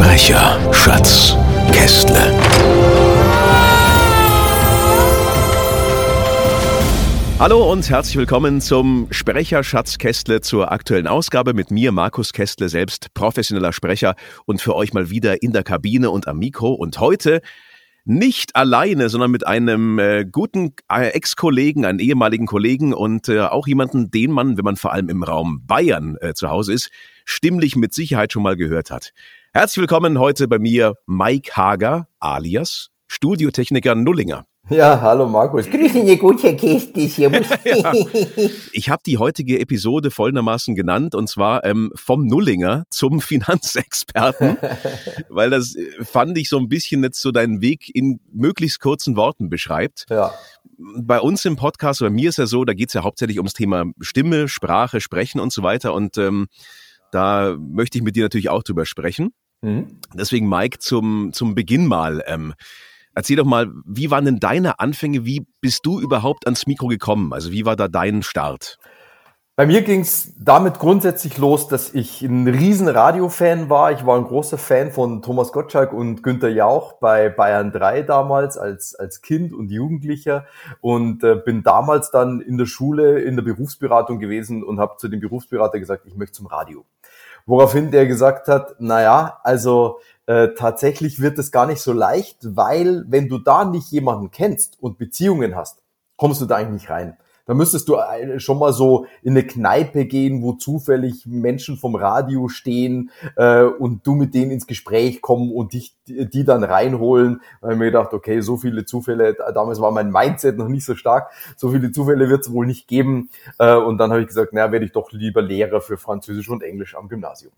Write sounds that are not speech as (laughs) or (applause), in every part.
Sprecher, Schatz, Kästle. Hallo und herzlich willkommen zum Sprecher Schatz Kästle zur aktuellen Ausgabe mit mir, Markus Kästle, selbst professioneller Sprecher und für euch mal wieder in der Kabine und am Mikro. Und heute nicht alleine, sondern mit einem äh, guten äh, Ex-Kollegen, einen ehemaligen Kollegen und äh, auch jemanden, den man, wenn man vor allem im Raum Bayern äh, zu Hause ist, stimmlich mit Sicherheit schon mal gehört hat. Herzlich willkommen heute bei mir Mike Hager alias Studiotechniker Nullinger. Ja, hallo Markus. Grüße dir gut, Herr Kästi. Servus. (laughs) ja. Ich habe die heutige Episode folgendermaßen genannt und zwar ähm, vom Nullinger zum (laughs) Finanzexperten, (laughs) weil das äh, fand ich so ein bisschen jetzt so deinen Weg in möglichst kurzen Worten beschreibt. Ja. Bei uns im Podcast, bei mir ist ja so, da geht es ja hauptsächlich ums Thema Stimme, Sprache, Sprechen und so weiter und ähm, da möchte ich mit dir natürlich auch drüber sprechen. Mhm. Deswegen, Mike, zum, zum Beginn mal. Ähm, Erzähl doch mal, wie waren denn deine Anfänge? Wie bist du überhaupt ans Mikro gekommen? Also wie war da dein Start? Bei mir ging es damit grundsätzlich los, dass ich ein riesen Radio-Fan war. Ich war ein großer Fan von Thomas Gottschalk und Günter Jauch bei Bayern 3 damals als, als Kind und Jugendlicher und äh, bin damals dann in der Schule in der Berufsberatung gewesen und habe zu dem Berufsberater gesagt, ich möchte zum Radio. Woraufhin der gesagt hat, na ja, also äh, tatsächlich wird es gar nicht so leicht, weil wenn du da nicht jemanden kennst und Beziehungen hast, kommst du da eigentlich nicht rein. Da müsstest du äh, schon mal so in eine Kneipe gehen, wo zufällig Menschen vom Radio stehen äh, und du mit denen ins Gespräch kommen und dich die dann reinholen. Da habe ich mir gedacht, okay, so viele Zufälle, damals war mein Mindset noch nicht so stark, so viele Zufälle wird es wohl nicht geben. Äh, und dann habe ich gesagt, naja, werde ich doch lieber Lehrer für Französisch und Englisch am Gymnasium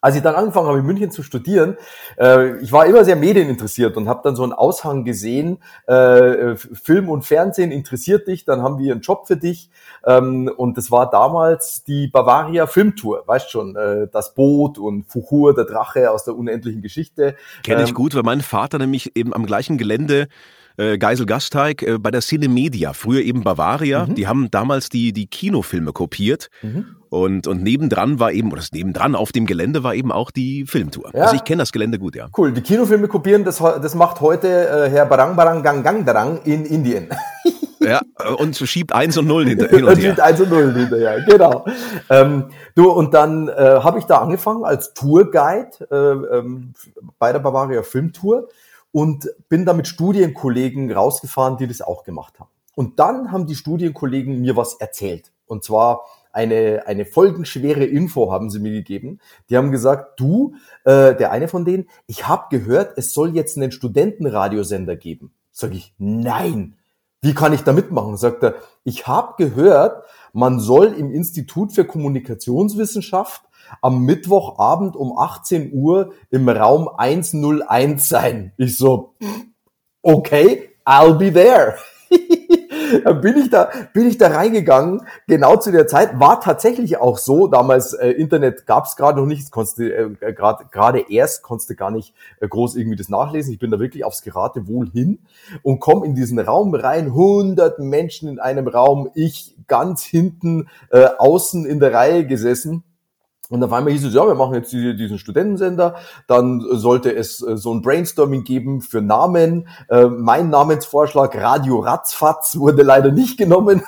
als ich dann angefangen habe, in München zu studieren, äh, ich war immer sehr medieninteressiert und habe dann so einen Aushang gesehen, äh, Film und Fernsehen interessiert dich, dann haben wir einen Job für dich. Ähm, und das war damals die Bavaria Filmtour, weißt schon, äh, das Boot und Fuchur, der Drache aus der unendlichen Geschichte. Kenne ich ähm, gut, weil mein Vater nämlich eben am gleichen Gelände äh, Geisel Gasteig äh, bei der Cinemedia, früher eben Bavaria. Mhm. Die haben damals die, die Kinofilme kopiert. Mhm. Und, und nebendran war eben, oder das nebendran auf dem Gelände war eben auch die Filmtour. Ja. Also ich kenne das Gelände gut, ja. Cool. Die Kinofilme kopieren, das, das macht heute äh, Herr Barang Barang Gang Gang Darang in Indien. (laughs) ja, und schiebt eins und null hinter, hin und, (laughs) und her. schiebt eins und null hinterher, genau. ähm, du, und dann äh, habe ich da angefangen als Tourguide äh, ähm, bei der Bavaria Filmtour und bin da mit Studienkollegen rausgefahren, die das auch gemacht haben. Und dann haben die Studienkollegen mir was erzählt. Und zwar eine, eine folgenschwere Info haben sie mir gegeben. Die haben gesagt, du, äh, der eine von denen, ich habe gehört, es soll jetzt einen Studentenradiosender geben. Sag ich, nein. Wie kann ich da mitmachen? Sagt er, ich habe gehört, man soll im Institut für Kommunikationswissenschaft am Mittwochabend um 18 Uhr im Raum 101 sein. Ich so, okay, I'll be there. (laughs) dann bin ich da, bin ich da reingegangen, genau zu der Zeit, war tatsächlich auch so, damals äh, Internet gab es gerade noch nicht, konntest äh, gerade erst, konntest du gar nicht äh, groß irgendwie das nachlesen, ich bin da wirklich aufs Geratewohl hin und komme in diesen Raum rein, 100 Menschen in einem Raum, ich ganz hinten äh, außen in der Reihe gesessen und auf einmal hieß es, ja, wir machen jetzt diesen Studentensender. Dann sollte es äh, so ein Brainstorming geben für Namen. Äh, mein Namensvorschlag Radio Ratzfatz (laughs) wurde leider nicht genommen.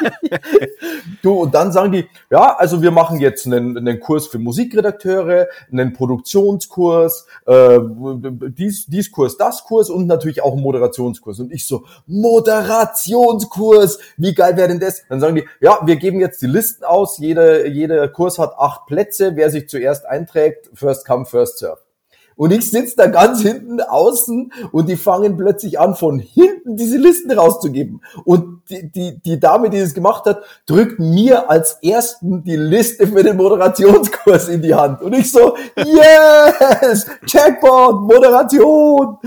(laughs) du, und dann sagen die, ja, also wir machen jetzt einen, einen Kurs für Musikredakteure, einen Produktionskurs, äh, dies, dies Kurs, das Kurs und natürlich auch einen Moderationskurs. Und ich so, Moderationskurs, wie geil wäre denn das? Dann sagen die, ja, wir geben jetzt die Listen aus, jeder, jeder Kurs hat acht Plätze, wer sich zuerst einträgt, first come, first serve. Und ich sitze da ganz hinten außen und die fangen plötzlich an, von hinten diese Listen rauszugeben. Und die, die, die Dame, die das gemacht hat, drückt mir als ersten die Liste für den Moderationskurs in die Hand. Und ich so, yes, Checkpoint, Moderation.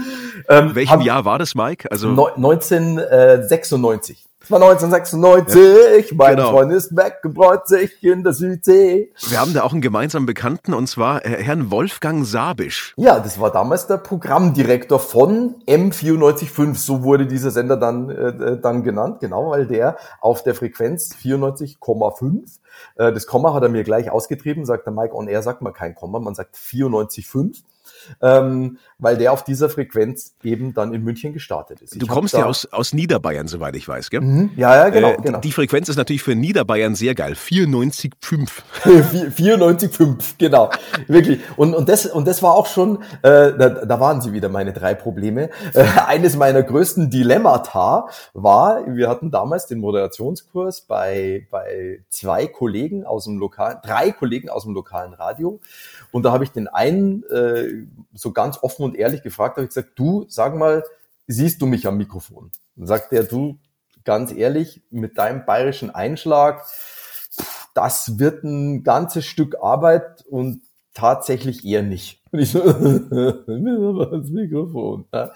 Ähm, Welchem Jahr war das, Mike? Also 1996. Es war 1996, ja, mein genau. Freund ist weggebräut sich in der Südsee. Wir haben da auch einen gemeinsamen Bekannten und zwar äh, Herrn Wolfgang Sabisch. Ja, das war damals der Programmdirektor von M945, so wurde dieser Sender dann, äh, äh, dann genannt, genau, weil der auf der Frequenz 94,5, äh, das Komma hat er mir gleich ausgetrieben, sagt der Mike on Air, sagt man kein Komma, man sagt 94,5 ähm, weil der auf dieser Frequenz eben dann in München gestartet ist. Ich du kommst ja aus, aus Niederbayern, soweit ich weiß, gell? Mhm. Ja, ja, genau, äh, genau. Die Frequenz ist natürlich für Niederbayern sehr geil. 94,5. 94,5, (laughs) genau. Wirklich. Und, und, das, und das war auch schon, äh, da, da waren sie wieder meine drei Probleme. Äh, eines meiner größten Dilemmata war, wir hatten damals den Moderationskurs bei, bei zwei Kollegen aus dem lokalen, drei Kollegen aus dem lokalen Radio. Und da habe ich den einen äh, so ganz offen und ehrlich gefragt, habe ich gesagt, du, sag mal, siehst du mich am Mikrofon? Und sagt er, du, ganz ehrlich, mit deinem bayerischen Einschlag, das wird ein ganzes Stück Arbeit und tatsächlich eher nicht. Und ich so, (laughs) das Mikrofon. Ja.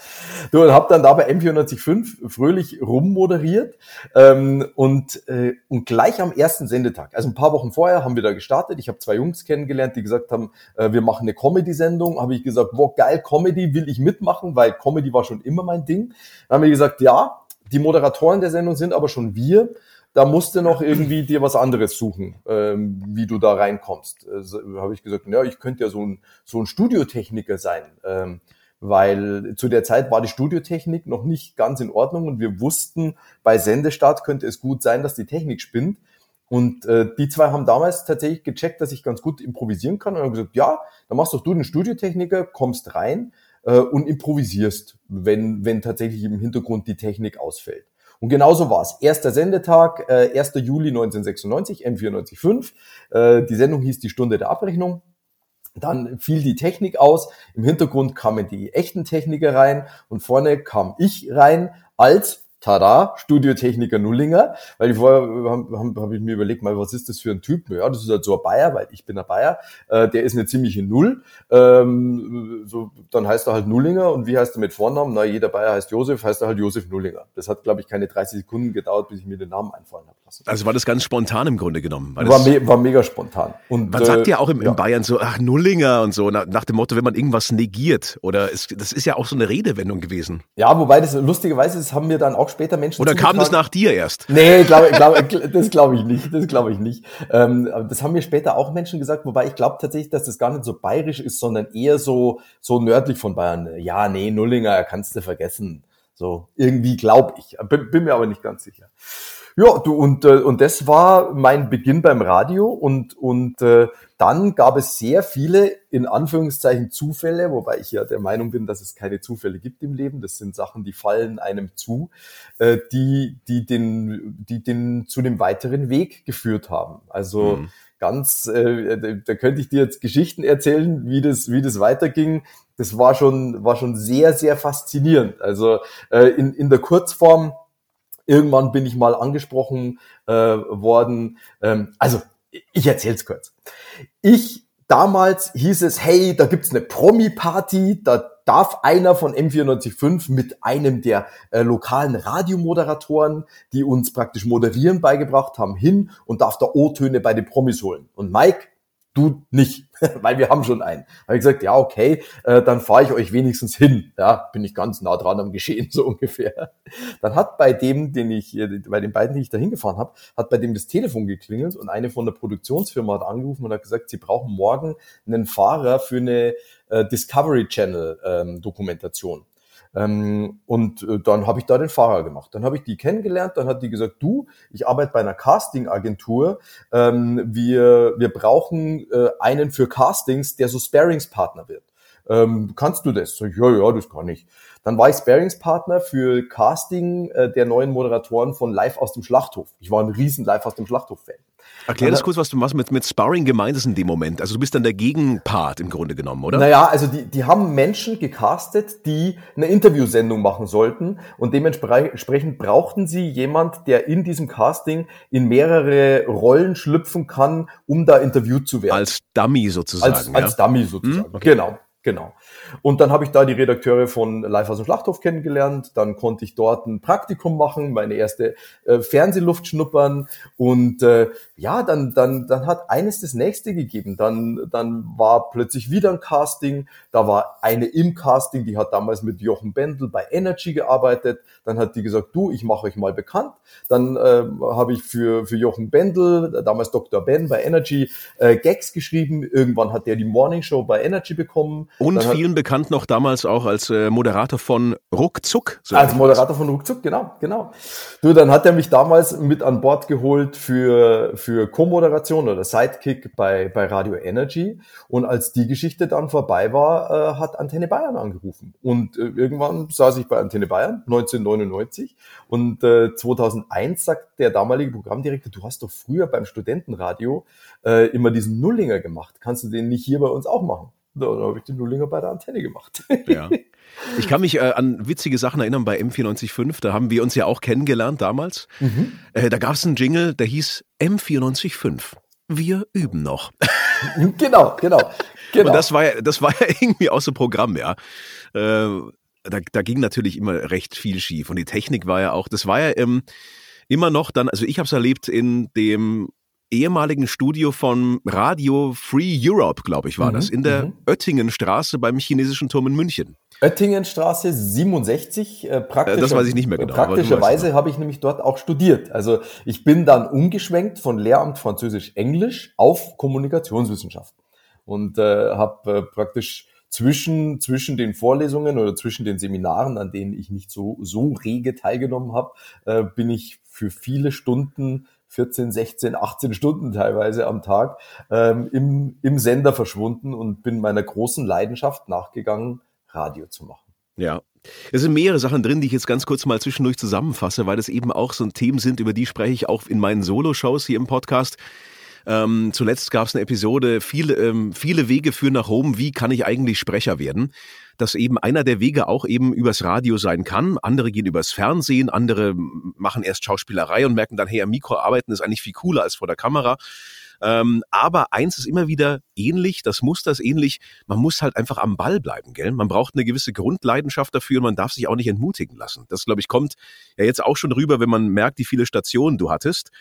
Du, und hab dann da bei M405 fröhlich rummoderiert ähm, und, äh, und gleich am ersten Sendetag, also ein paar Wochen vorher haben wir da gestartet. Ich habe zwei Jungs kennengelernt, die gesagt haben, äh, wir machen eine Comedy-Sendung. Habe ich gesagt, wow, geil, Comedy will ich mitmachen, weil Comedy war schon immer mein Ding. Dann haben wir gesagt, ja, die Moderatoren der Sendung sind aber schon wir da musst du noch irgendwie dir was anderes suchen, ähm, wie du da reinkommst. Also, Habe ich gesagt, ja, ich könnte ja so ein, so ein Studiotechniker sein, ähm, weil zu der Zeit war die Studiotechnik noch nicht ganz in Ordnung und wir wussten, bei Sendestart könnte es gut sein, dass die Technik spinnt. Und äh, die zwei haben damals tatsächlich gecheckt, dass ich ganz gut improvisieren kann und haben gesagt, ja, dann machst doch du den Studiotechniker, kommst rein äh, und improvisierst, wenn, wenn tatsächlich im Hintergrund die Technik ausfällt. Und genauso war es. Erster Sendetag, äh, 1. Juli 1996, M945. Äh, die Sendung hieß die Stunde der Abrechnung. Dann fiel die Technik aus. Im Hintergrund kamen die echten Techniker rein und vorne kam ich rein als tada, Studiotechniker Nullinger, weil ich vorher habe hab, hab ich mir überlegt, mal, was ist das für ein Typ? Ja, das ist halt so ein Bayer, weil ich bin ein Bayer, äh, der ist eine ziemliche Null. Ähm, so, dann heißt er halt Nullinger und wie heißt er mit Vornamen? Na, jeder Bayer heißt Josef, heißt er halt Josef Nullinger. Das hat, glaube ich, keine 30 Sekunden gedauert, bis ich mir den Namen einfallen habe lassen. Also war das ganz spontan im Grunde genommen? War, war, me war, mega spontan. Und, man äh, sagt ja auch im, ja. in Bayern so, ach, Nullinger und so, nach, nach dem Motto, wenn man irgendwas negiert. Oder es, das ist ja auch so eine Redewendung gewesen. Ja, wobei das lustigerweise, das haben wir dann auch später Menschen. Oder kam das nach dir erst? Nee, glaub, glaub, das glaube ich nicht. Das glaube ich nicht. Ähm, das haben mir später auch Menschen gesagt, wobei ich glaube tatsächlich, dass das gar nicht so bayerisch ist, sondern eher so, so nördlich von Bayern. Ja, nee, Nullinger kannst du vergessen. So, irgendwie glaube ich. Bin, bin mir aber nicht ganz sicher. Ja, du, und, äh, und das war mein Beginn beim Radio und, und äh, dann gab es sehr viele, in Anführungszeichen, Zufälle, wobei ich ja der Meinung bin, dass es keine Zufälle gibt im Leben. Das sind Sachen, die fallen einem zu, äh, die, die, den, die den zu dem weiteren Weg geführt haben. Also mhm. ganz, äh, da könnte ich dir jetzt Geschichten erzählen, wie das, wie das weiterging. Das war schon, war schon sehr, sehr faszinierend. Also äh, in, in der Kurzform Irgendwann bin ich mal angesprochen äh, worden. Ähm, also, ich erzähl's kurz. Ich damals hieß es, hey, da gibt's eine Promi-Party, da darf einer von M945 mit einem der äh, lokalen Radiomoderatoren, die uns praktisch moderieren beigebracht haben, hin und darf da O-Töne bei den Promis holen. Und Mike, du nicht, (laughs) weil wir haben schon einen. Habe ich gesagt, ja, okay, äh, dann fahre ich euch wenigstens hin. Ja, bin ich ganz nah dran am Geschehen, (laughs) so ungefähr. Dann hat bei dem, den ich, bei den beiden, die ich da hingefahren habe, hat bei dem das Telefon geklingelt und eine von der Produktionsfirma hat angerufen und hat gesagt, sie brauchen morgen einen Fahrer für eine äh, Discovery Channel ähm, Dokumentation. Ähm, und äh, dann habe ich da den Fahrer gemacht. Dann habe ich die kennengelernt, dann hat die gesagt, du, ich arbeite bei einer Casting-Agentur, ähm, wir, wir brauchen äh, einen für Castings, der so Sparingspartner wird. Ähm, kannst du das? Sag ich, ja, ja, das kann ich. Dann war ich Sparingspartner für Casting äh, der neuen Moderatoren von Live aus dem Schlachthof. Ich war ein riesen Live aus dem Schlachthof-Fan. Erklär das kurz, was du machst mit, mit Sparring gemeint ist in dem Moment. Also du bist dann der Gegenpart im Grunde genommen, oder? Naja, also die, die haben Menschen gecastet, die eine Interviewsendung machen sollten und dementsprechend brauchten sie jemand, der in diesem Casting in mehrere Rollen schlüpfen kann, um da interviewt zu werden. Als Dummy sozusagen. Als, ja? als Dummy sozusagen, hm? okay. genau. Genau. Und dann habe ich da die Redakteure von Live aus dem Schlachthof kennengelernt. Dann konnte ich dort ein Praktikum machen, meine erste äh, Fernsehluft schnuppern. Und äh, ja, dann, dann, dann hat eines das nächste gegeben. Dann, dann war plötzlich wieder ein Casting. Da war eine im Casting, die hat damals mit Jochen Bendel bei Energy gearbeitet. Dann hat die gesagt, du, ich mache euch mal bekannt. Dann äh, habe ich für, für Jochen Bendel, damals Dr. Ben bei Energy, äh, Gags geschrieben. Irgendwann hat der die Morning Show bei Energy bekommen. Und vielen bekannt noch damals auch als äh, Moderator von Ruckzuck. So als Moderator von Ruckzuck, genau, genau. Du, dann hat er mich damals mit an Bord geholt für, für Co-Moderation oder Sidekick bei, bei Radio Energy. Und als die Geschichte dann vorbei war, äh, hat Antenne Bayern angerufen. Und äh, irgendwann saß ich bei Antenne Bayern, 1999. Und äh, 2001 sagt der damalige Programmdirektor, du hast doch früher beim Studentenradio äh, immer diesen Nullinger gemacht. Kannst du den nicht hier bei uns auch machen? Da, habe ich den Nullinger bei der Antenne gemacht. (laughs) Ja. Ich kann mich äh, an witzige Sachen erinnern bei M945, da haben wir uns ja auch kennengelernt damals. Mhm. Äh, da gab es einen Jingle, der hieß M945. Wir üben noch. genau, genau. genau. Und das war ja, das war ja (laughs) irgendwie so Programm, ja. Äh, da, da ging natürlich immer recht viel schief. Und die Technik war ja auch, das war ja ähm, immer noch dann, also ich habe es erlebt in dem ehemaligen Studio von Radio Free Europe, glaube ich, war mhm, das, in der mhm. Oettingenstraße beim chinesischen Turm in München. Oettingenstraße 67, äh, praktisch. Das weiß ich nicht mehr genau. Praktischerweise habe ich nämlich dort auch studiert. Also ich bin dann umgeschwenkt von Lehramt Französisch-Englisch auf Kommunikationswissenschaften und äh, habe äh, praktisch zwischen, zwischen den Vorlesungen oder zwischen den Seminaren, an denen ich nicht so, so rege teilgenommen habe, äh, bin ich für viele Stunden 14, 16, 18 Stunden teilweise am Tag ähm, im, im Sender verschwunden und bin meiner großen Leidenschaft nachgegangen, Radio zu machen. Ja. Es sind mehrere Sachen drin, die ich jetzt ganz kurz mal zwischendurch zusammenfasse, weil das eben auch so Themen sind, über die spreche ich auch in meinen Solo-Shows hier im Podcast. Ähm, zuletzt gab es eine Episode, viele, ähm, viele Wege führen nach Rom, wie kann ich eigentlich Sprecher werden? Dass eben einer der Wege auch eben übers Radio sein kann. Andere gehen übers Fernsehen, andere machen erst Schauspielerei und merken dann, hey, am Mikro arbeiten ist eigentlich viel cooler als vor der Kamera. Ähm, aber eins ist immer wieder ähnlich, das Muster ist ähnlich, man muss halt einfach am Ball bleiben, gell? Man braucht eine gewisse Grundleidenschaft dafür und man darf sich auch nicht entmutigen lassen. Das, glaube ich, kommt ja jetzt auch schon rüber, wenn man merkt, wie viele Stationen du hattest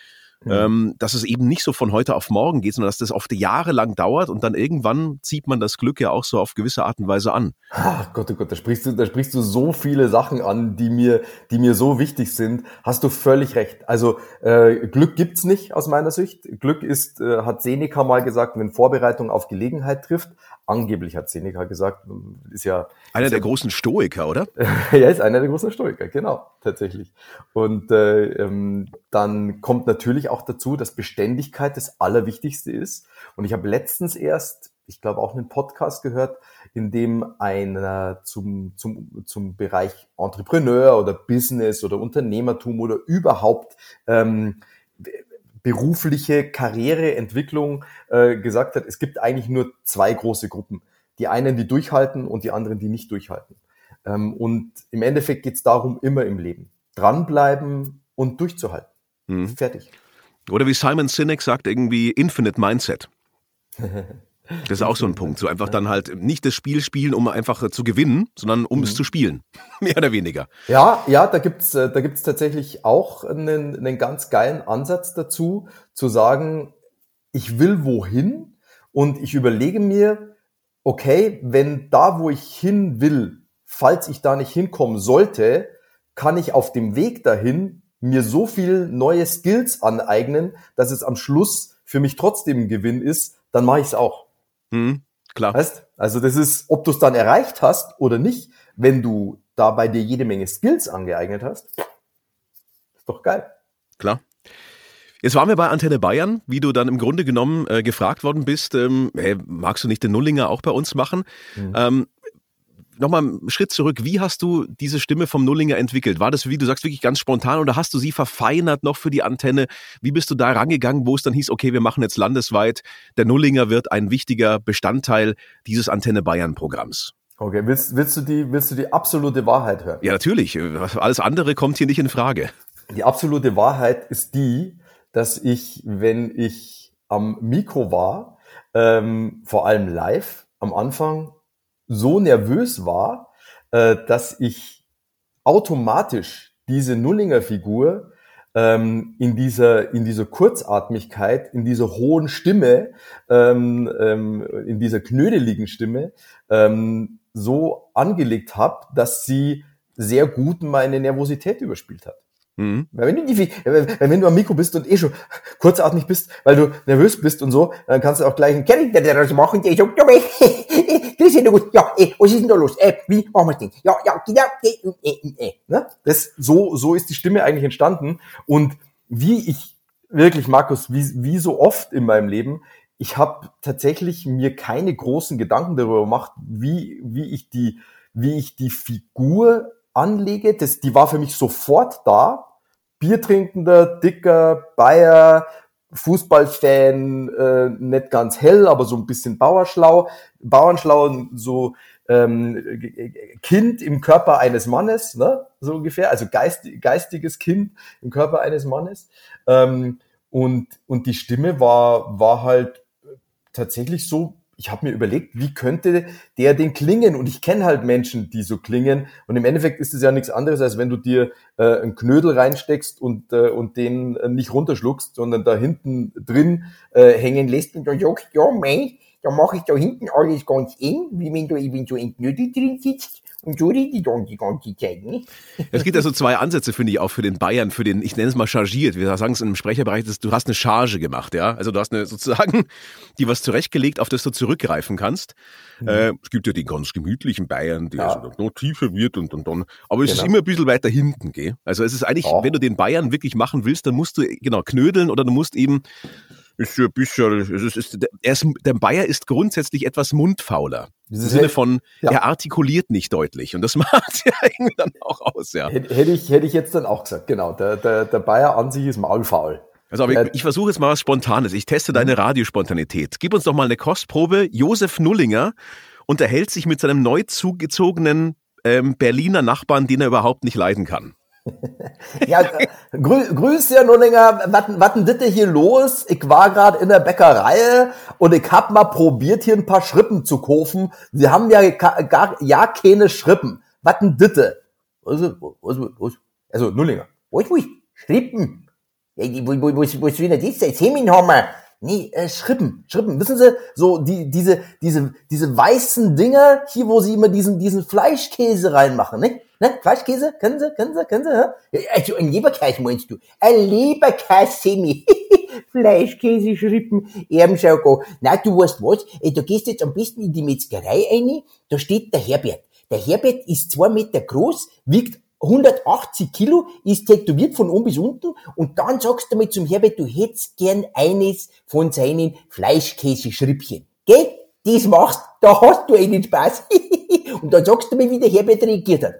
ähm, dass es eben nicht so von heute auf morgen geht, sondern dass das oft jahrelang dauert und dann irgendwann zieht man das Glück ja auch so auf gewisse Art und Weise an. Ach Gott, oh Gott, da sprichst du, da sprichst du so viele Sachen an, die mir, die mir so wichtig sind. Hast du völlig recht. Also äh, Glück gibt's nicht aus meiner Sicht. Glück ist, äh, hat Seneca mal gesagt, wenn Vorbereitung auf Gelegenheit trifft. Angeblich hat Seneca gesagt, ist ja einer ist der ja, großen Stoiker, oder? ja, (laughs) ist einer der großen Stoiker, genau, tatsächlich. Und äh, ähm, dann kommt natürlich auch dazu, dass Beständigkeit das Allerwichtigste ist. Und ich habe letztens erst, ich glaube auch einen Podcast gehört, in dem einer zum, zum, zum Bereich Entrepreneur oder Business oder Unternehmertum oder überhaupt ähm, berufliche Karriereentwicklung äh, gesagt hat, es gibt eigentlich nur zwei große Gruppen. Die einen, die durchhalten und die anderen, die nicht durchhalten. Ähm, und im Endeffekt geht es darum, immer im Leben. Dranbleiben und durchzuhalten. Mhm. Fertig. Oder wie Simon Sinek sagt, irgendwie Infinite Mindset. (laughs) Das ist auch so ein Punkt. So einfach dann halt nicht das Spiel spielen, um einfach zu gewinnen, sondern um mhm. es zu spielen. (laughs) Mehr oder weniger. Ja, ja, da gibt's, äh, da gibt's tatsächlich auch einen, einen ganz geilen Ansatz dazu, zu sagen, ich will wohin und ich überlege mir, okay, wenn da, wo ich hin will, falls ich da nicht hinkommen sollte, kann ich auf dem Weg dahin mir so viel neue Skills aneignen, dass es am Schluss für mich trotzdem ein Gewinn ist, dann mache ich es auch. Mhm, klar. Weißt? Also das ist, ob du es dann erreicht hast oder nicht, wenn du da bei dir jede Menge Skills angeeignet hast, ist doch geil. Klar. Jetzt waren wir bei Antenne Bayern, wie du dann im Grunde genommen äh, gefragt worden bist, ähm, hey, magst du nicht den Nullinger auch bei uns machen? Mhm. Ähm, nochmal einen Schritt zurück. Wie hast du diese Stimme vom Nullinger entwickelt? War das, wie du sagst, wirklich ganz spontan oder hast du sie verfeinert noch für die Antenne? Wie bist du da rangegangen, wo es dann hieß, okay, wir machen jetzt landesweit, der Nullinger wird ein wichtiger Bestandteil dieses Antenne Bayern Programms? Okay, willst, willst, du die, willst du die absolute Wahrheit hören? Ja, natürlich. Alles andere kommt hier nicht in Frage. Die absolute Wahrheit ist die, dass ich, wenn ich am Mikro war, ähm, vor allem live, am Anfang so nervös war, äh, dass ich automatisch diese Nullinger Figur ähm, in dieser in dieser Kurzatmigkeit, in dieser hohen Stimme, ähm, ähm, in dieser knödeligen Stimme ähm, so angelegt habe, dass sie sehr gut meine Nervosität überspielt hat. Mhm. Wenn du, die, wenn du am Mikro bist und eh schon kurzatmig bist, weil du nervös bist und so, dann kannst du auch gleich einen Kerl, der das machen, der sagt, ja, (laughs) das ist gut, ja, eh, was ist denn da los? Eh, wie machen wir denn? Ja, ja, genau, eh, eh, eh. Ne? Das, so, so ist die Stimme eigentlich entstanden. Und wie ich wirklich, Markus, wie, wie so oft in meinem Leben, ich habe tatsächlich mir keine großen Gedanken darüber gemacht, wie, wie ich die, wie ich die Figur anlege. Das, die war für mich sofort da. Biertrinkender, dicker Bayer, Fußballfan, äh, nicht ganz hell, aber so ein bisschen Bauerschlau, Bauernschlau, so ähm, Kind im Körper eines Mannes, ne? so ungefähr, also geist, geistiges Kind im Körper eines Mannes. Ähm, und, und die Stimme war, war halt tatsächlich so, ich habe mir überlegt, wie könnte der denn klingen? Und ich kenne halt Menschen, die so klingen. Und im Endeffekt ist es ja nichts anderes, als wenn du dir äh, einen Knödel reinsteckst und, äh, und den äh, nicht runterschluckst, sondern da hinten drin äh, hängen lässt und dann sagst, ja, mei, dann mache ich da hinten alles ganz eng, wie wenn du eben so ein Knödel drin sitzt und dann die ganze Zeit. Ne? Es gibt also zwei Ansätze, finde ich, auch für den Bayern, für den, ich nenne es mal chargiert. Wir sagen es im Sprecherbereich, du hast eine Charge gemacht, ja. Also du hast eine sozusagen, die was zurechtgelegt, auf das du zurückgreifen kannst. Mhm. Äh, es gibt ja den ganz gemütlichen Bayern, der ja. so noch tiefer wird und, und dann, aber es genau. ist immer ein bisschen weiter hinten, gell? Also es ist eigentlich, ja. wenn du den Bayern wirklich machen willst, dann musst du, genau, knödeln oder du musst eben ist ja ein bisschen, es ist, er ist, der Bayer ist grundsätzlich etwas mundfauler. Im Sinne von, ja. er artikuliert nicht deutlich. Und das (laughs) macht ja irgendwie dann auch aus, ja. Hätte ich, hätte ich jetzt dann auch gesagt, genau. Der, der, der Bayer an sich ist maulfaul. Also, aber ich, ich versuche jetzt mal was Spontanes. Ich teste deine mhm. Radiospontanität. Gib uns doch mal eine Kostprobe. Josef Nullinger unterhält sich mit seinem neu zugezogenen ähm, Berliner Nachbarn, den er überhaupt nicht leiden kann. Ja, grü nur länger. Was denn das hier los? Ich war gerade in der Bäckerei und ich hab mal probiert, hier ein paar Schrippen zu kaufen. Sie haben ja gar ja keine Schrippen. Was denn was? Also, Nullinger. Was, was? Schrippen? Ja, wo, wo, wo, wo ist denn das? Erzähl mir nochmal. Nee, äh, Schrippen, Schrippen. Wissen Sie, so die, diese, diese, diese weißen Dinger, hier, wo Sie immer diesen, diesen Fleischkäse reinmachen, ne? Ne? Fleischkäse? Können Sie, können Sie, können Sie? Ja? Also ein Leberkäse meinst du? Ein Leberkäse-Semi. (laughs) Fleischkäse, Schrippen, Erbenschauko. Na, du weißt was? Du gehst jetzt am besten in die Metzgerei rein, da steht der Herbert. Der Herbert ist zwei Meter groß, wiegt 180 Kilo, ist tätowiert von oben bis unten und dann sagst du mal zum Herbert, du hättest gern eines von seinen Fleischkäse-Schrippchen. Gell? Das machst, da hast du einen Spaß. (laughs) und dann sagst du mir, wie der Herbert reagiert hat.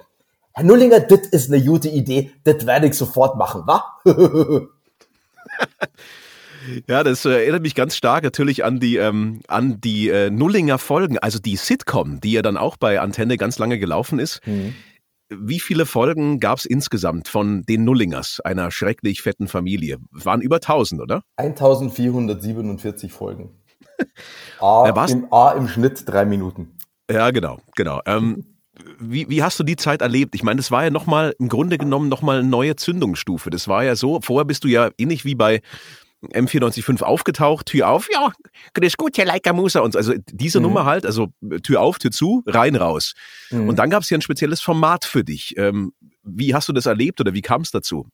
Herr Nullinger, das ist eine gute Idee, das werde ich sofort machen, wa? (laughs) Ja, das äh, erinnert mich ganz stark natürlich an die, ähm, an die äh, Nullinger Folgen, also die Sitcom, die ja dann auch bei Antenne ganz lange gelaufen ist. Mhm. Wie viele Folgen gab es insgesamt von den Nullingers, einer schrecklich fetten Familie? Waren über 1000, oder? 1447 Folgen. (laughs) A, ja, im, A im Schnitt drei Minuten. Ja, genau, genau. Ähm, wie, wie hast du die Zeit erlebt? Ich meine, das war ja nochmal, im Grunde genommen nochmal eine neue Zündungsstufe. Das war ja so, vorher bist du ja ähnlich wie bei M495 aufgetaucht, Tür auf, ja, grüß gut, Herr Leica Musa. Und also diese mhm. Nummer halt, also Tür auf, Tür zu, rein, raus. Mhm. Und dann gab es ja ein spezielles Format für dich. Ähm, wie hast du das erlebt oder wie kam es dazu?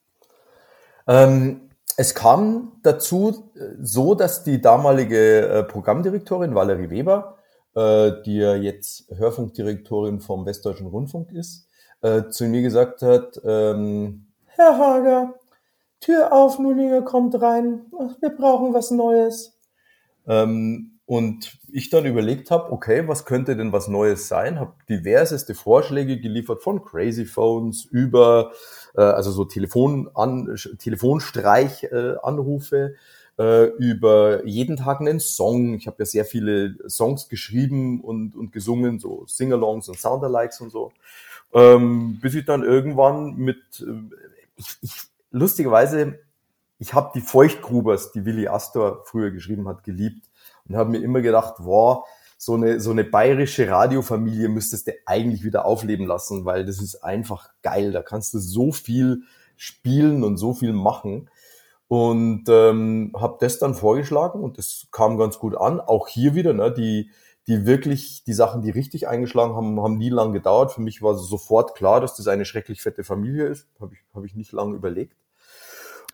Ähm, es kam dazu äh, so, dass die damalige äh, Programmdirektorin Valerie Weber, äh, die ja jetzt Hörfunkdirektorin vom Westdeutschen Rundfunk ist, äh, zu mir gesagt hat, ähm, Herr Hager, Tür auf, Nullinger kommt rein. Wir brauchen was Neues. Ähm, und ich dann überlegt habe, okay, was könnte denn was Neues sein? Habe diverseste Vorschläge geliefert von Crazy Phones über äh, also so Telefon an, Telefonstreich-Anrufe äh, über jeden Tag einen Song. Ich habe ja sehr viele Songs geschrieben und, und gesungen, so Singalongs und Soundalikes und so. Ähm, bis ich dann irgendwann mit, äh, ich, ich, lustigerweise, ich habe die Feuchtgrubers, die Willi Astor früher geschrieben hat, geliebt und habe mir immer gedacht, wow, so eine, so eine bayerische Radiofamilie müsstest du eigentlich wieder aufleben lassen, weil das ist einfach geil. Da kannst du so viel spielen und so viel machen. Und ähm, habe das dann vorgeschlagen und das kam ganz gut an. Auch hier wieder, ne, die, die wirklich, die Sachen, die richtig eingeschlagen haben, haben nie lang gedauert. Für mich war sofort klar, dass das eine schrecklich fette Familie ist. Habe ich, hab ich nicht lange überlegt.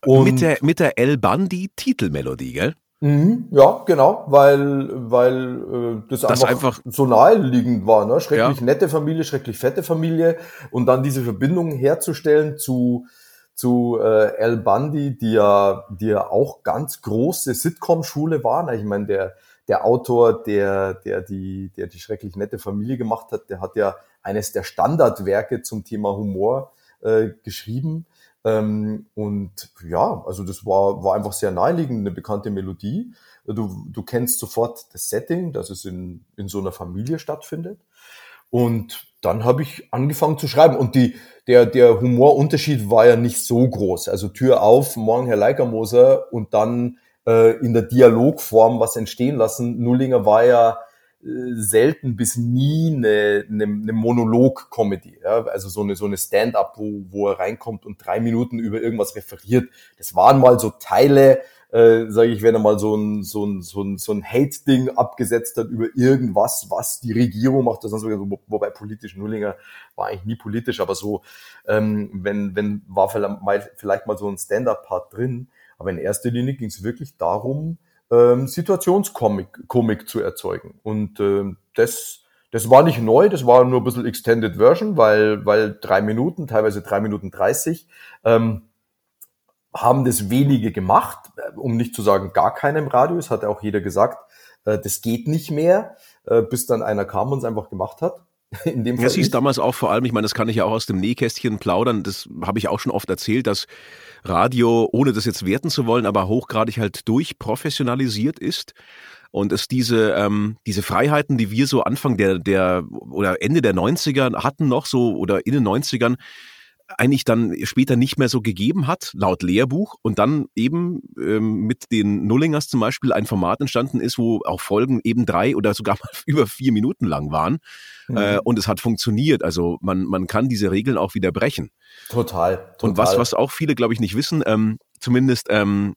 Und mit der, mit der El Bandi Titelmelodie, gell? Mhm, ja, genau, weil, weil äh, das, das einfach, einfach, so naheliegend war. Ne? Schrecklich ja. nette Familie, schrecklich fette Familie und dann diese Verbindung herzustellen zu zu äh, El Bundy, die ja, die ja auch ganz große Sitcom-Schule waren. Ich meine, der, der Autor, der, der die, der die schrecklich nette Familie gemacht hat, der hat ja eines der Standardwerke zum Thema Humor äh, geschrieben. Ähm, und ja, also das war, war einfach sehr naheliegend, eine bekannte Melodie. Du, du kennst sofort das Setting, dass es in, in so einer Familie stattfindet. Und dann habe ich angefangen zu schreiben. Und die, der, der Humorunterschied war ja nicht so groß. Also Tür auf, morgen Herr Leikermoser und dann äh, in der Dialogform was entstehen lassen. Nullinger war ja äh, selten bis nie eine, eine, eine Monolog-Comedy. Ja? Also so eine, so eine Stand-up, wo, wo er reinkommt und drei Minuten über irgendwas referiert. Das waren mal so Teile, äh, sage ich, wenn er mal so ein, so ein, so ein, so ein Hate-Ding abgesetzt hat über irgendwas, was die Regierung macht, das sonst wo, wobei politisch Nullinger war eigentlich nie politisch, aber so, ähm, wenn, wenn war vielleicht mal, so ein Stand-Up-Part drin, aber in erster Linie ging es wirklich darum, ähm, Situationskomik Komik zu erzeugen. Und ähm, das, das war nicht neu, das war nur ein bisschen Extended Version, weil, weil drei Minuten, teilweise drei Minuten dreißig. Ähm, haben das wenige gemacht, um nicht zu sagen gar keiner im Radio. Es hat auch jeder gesagt, äh, das geht nicht mehr, äh, bis dann einer kam und es einfach gemacht hat. (laughs) In dem Fall das hieß damals auch vor allem, ich meine, das kann ich ja auch aus dem Nähkästchen plaudern, das habe ich auch schon oft erzählt, dass Radio, ohne das jetzt werten zu wollen, aber hochgradig halt durchprofessionalisiert ist und es diese, ähm, diese Freiheiten, die wir so Anfang der, der oder Ende der 90er hatten noch so oder in den 90ern, eigentlich dann später nicht mehr so gegeben hat, laut Lehrbuch, und dann eben ähm, mit den Nullingers zum Beispiel ein Format entstanden ist, wo auch Folgen eben drei oder sogar (laughs) mal über vier Minuten lang waren. Mhm. Äh, und es hat funktioniert. Also man, man kann diese Regeln auch wieder brechen. Total. total. Und was, was auch viele, glaube ich, nicht wissen, ähm, zumindest ähm,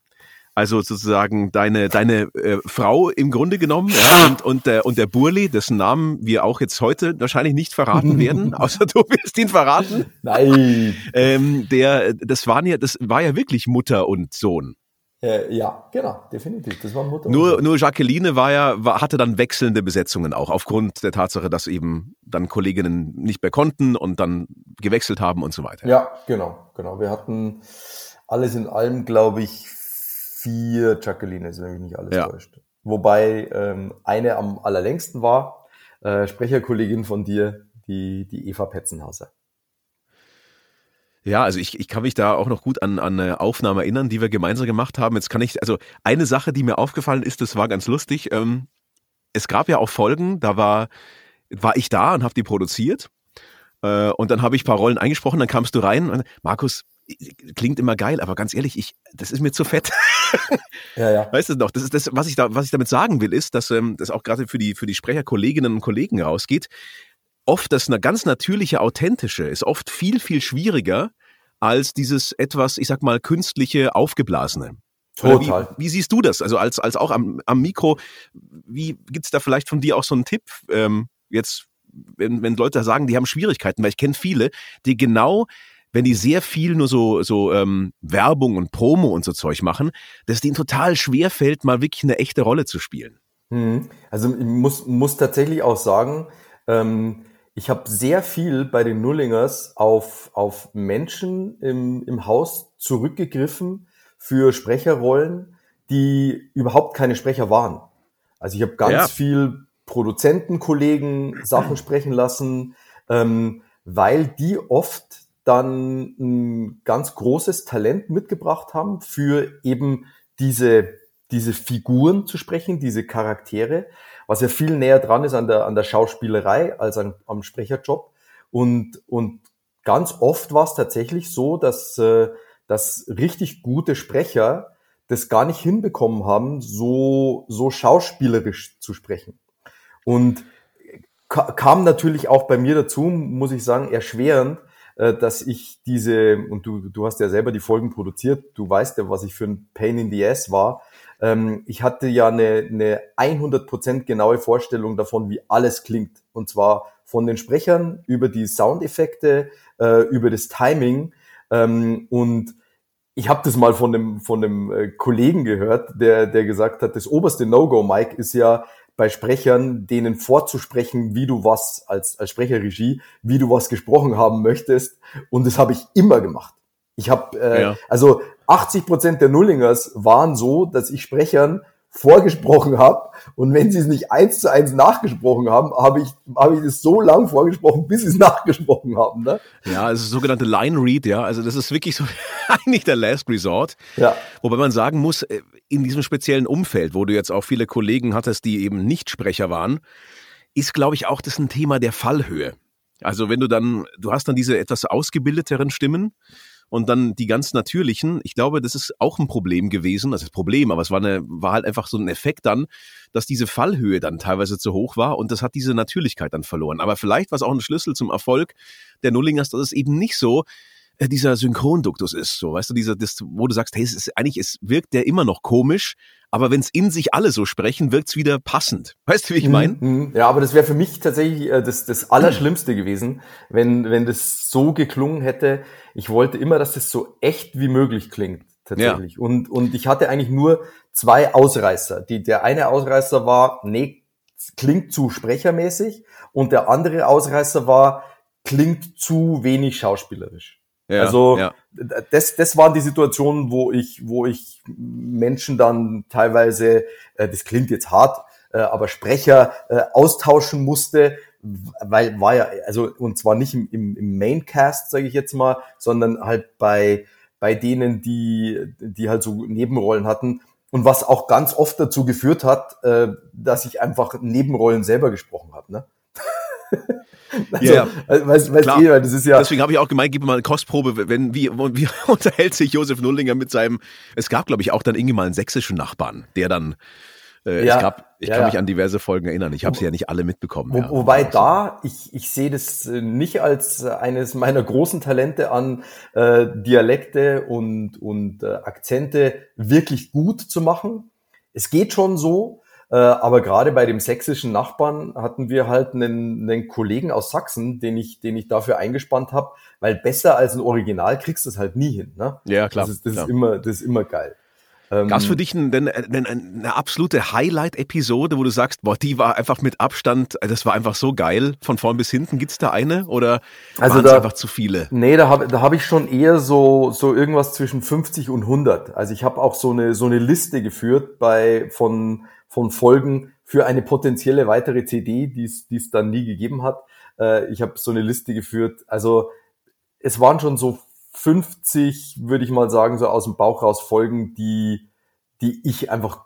also sozusagen deine, deine äh, Frau im Grunde genommen ja, und, und, der, und der Burli, dessen Namen wir auch jetzt heute wahrscheinlich nicht verraten (laughs) werden, außer du wirst ihn verraten. Nein. Ähm, der, das waren ja, das war ja wirklich Mutter und Sohn. Äh, ja, genau, definitiv. Das war Mutter. Nur, und nur Jacqueline war ja, war, hatte dann wechselnde Besetzungen auch, aufgrund der Tatsache, dass eben dann Kolleginnen nicht mehr konnten und dann gewechselt haben und so weiter. Ja, genau, genau. Wir hatten alles in allem, glaube ich, vier Jacquelines, wenn mich nicht alles ja. täuscht. Wobei ähm, eine am allerlängsten war, äh, Sprecherkollegin von dir, die, die Eva Petzenhauser. Ja, also ich, ich kann mich da auch noch gut an, an eine Aufnahme erinnern, die wir gemeinsam gemacht haben. Jetzt kann ich, also eine Sache, die mir aufgefallen ist, das war ganz lustig. Ähm, es gab ja auch Folgen, da war, war ich da und habe die produziert. Äh, und dann habe ich ein paar Rollen eingesprochen, dann kamst du rein und Markus, klingt immer geil, aber ganz ehrlich, ich, das ist mir zu fett. (laughs) ja, ja. Weißt du noch, das ist das, was ich da, was ich damit sagen will, ist, dass ähm, das auch gerade für die, für die Sprecherkolleginnen und Kollegen rausgeht. Oft das eine ganz natürliche, authentische ist oft viel, viel schwieriger als dieses etwas, ich sag mal, künstliche, aufgeblasene. Total. Wie, wie, siehst du das? Also als, als auch am, am Mikro, wie gibt's da vielleicht von dir auch so einen Tipp? Ähm, jetzt, wenn, wenn Leute sagen, die haben Schwierigkeiten, weil ich kenne viele, die genau wenn die sehr viel nur so, so ähm, Werbung und Promo und so Zeug machen, dass denen total schwer fällt, mal wirklich eine echte Rolle zu spielen. Hm. Also ich muss, muss tatsächlich auch sagen, ähm, ich habe sehr viel bei den Nullingers auf, auf Menschen im, im Haus zurückgegriffen für Sprecherrollen, die überhaupt keine Sprecher waren. Also ich habe ganz ja. viel Produzentenkollegen Sachen sprechen lassen, ähm, weil die oft dann ein ganz großes Talent mitgebracht haben für eben diese, diese Figuren zu sprechen, diese Charaktere, was ja viel näher dran ist an der, an der Schauspielerei als an, am Sprecherjob. Und, und ganz oft war es tatsächlich so, dass, äh, dass richtig gute Sprecher das gar nicht hinbekommen haben, so, so schauspielerisch zu sprechen. Und kam natürlich auch bei mir dazu, muss ich sagen, erschwerend, dass ich diese, und du, du hast ja selber die Folgen produziert, du weißt ja, was ich für ein Pain in the Ass war. Ähm, ich hatte ja eine, eine 100% genaue Vorstellung davon, wie alles klingt. Und zwar von den Sprechern über die Soundeffekte, äh, über das Timing. Ähm, und ich habe das mal von dem, von dem äh, Kollegen gehört, der, der gesagt hat, das oberste No-Go, Mike, ist ja, bei Sprechern, denen vorzusprechen, wie du was als, als Sprecherregie, wie du was gesprochen haben möchtest. Und das habe ich immer gemacht. Ich habe, äh, ja. also 80 Prozent der Nullingers waren so, dass ich Sprechern vorgesprochen habe und wenn sie es nicht eins zu eins nachgesprochen haben, habe ich habe ich es so lang vorgesprochen, bis sie es (laughs) nachgesprochen haben. Ne? Ja, also sogenannte Line Read, ja, also das ist wirklich so (laughs) eigentlich der Last Resort. Ja. Wobei man sagen muss, äh, in diesem speziellen Umfeld, wo du jetzt auch viele Kollegen hattest, die eben nicht Sprecher waren, ist glaube ich auch das ein Thema der Fallhöhe. Also wenn du dann, du hast dann diese etwas ausgebildeteren Stimmen und dann die ganz natürlichen. Ich glaube, das ist auch ein Problem gewesen. Das ist ein Problem, aber es war, eine, war halt einfach so ein Effekt dann, dass diese Fallhöhe dann teilweise zu hoch war und das hat diese Natürlichkeit dann verloren. Aber vielleicht war es auch ein Schlüssel zum Erfolg der Nullingers, dass es eben nicht so dieser Synchronduktus ist, so, weißt du, dieser, das, wo du sagst, hey, es ist eigentlich, es wirkt der immer noch komisch, aber wenn es in sich alle so sprechen, wirkt's wieder passend. Weißt du, wie ich meine? Mhm, mhm. Ja, aber das wäre für mich tatsächlich äh, das, das Allerschlimmste gewesen, wenn, wenn das so geklungen hätte. Ich wollte immer, dass das so echt wie möglich klingt, tatsächlich. Ja. Und, und ich hatte eigentlich nur zwei Ausreißer. Die, der eine Ausreißer war, nee, klingt zu sprechermäßig und der andere Ausreißer war, klingt zu wenig schauspielerisch. Ja, also ja. das, das waren die Situationen, wo ich, wo ich Menschen dann teilweise, äh, das klingt jetzt hart, äh, aber Sprecher äh, austauschen musste, weil war ja, also und zwar nicht im, im, im Maincast, sage ich jetzt mal, sondern halt bei bei denen, die die halt so Nebenrollen hatten und was auch ganz oft dazu geführt hat, äh, dass ich einfach Nebenrollen selber gesprochen habe. Ne? (laughs) (laughs) Also, yeah. weißt, weißt Klar. Eh, das ist ja. Deswegen habe ich auch gemeint, gib mir mal eine Kostprobe, wenn wie, wie (laughs) unterhält sich Josef Nullinger mit seinem. Es gab, glaube ich, auch dann irgendwie mal einen sächsischen Nachbarn, der dann. Äh, ja, es gab, ich ja, kann mich an diverse Folgen erinnern. Ich habe sie ja nicht alle mitbekommen. Wo, ja. Wobei da, ich, ich sehe das äh, nicht als eines meiner großen Talente an, äh, Dialekte und, und äh, Akzente wirklich gut zu machen. Es geht schon so, äh, aber gerade bei dem sächsischen Nachbarn hatten wir halt einen, einen Kollegen aus Sachsen, den ich, den ich dafür eingespannt habe, weil besser als ein Original kriegst du es halt nie hin. Ne? Ja, klar. Das ist, das klar. ist immer, das ist immer geil. Gab es für dich ein, eine, eine absolute Highlight-Episode, wo du sagst, boah, die war einfach mit Abstand, das war einfach so geil, von vorn bis hinten? Gibt's da eine oder also waren da, einfach zu viele? Nee, da habe da hab ich schon eher so, so irgendwas zwischen 50 und 100. Also ich habe auch so eine, so eine Liste geführt bei von von Folgen für eine potenzielle weitere CD, die es dann nie gegeben hat. Äh, ich habe so eine Liste geführt. Also es waren schon so 50, würde ich mal sagen, so aus dem Bauch raus Folgen, die, die ich einfach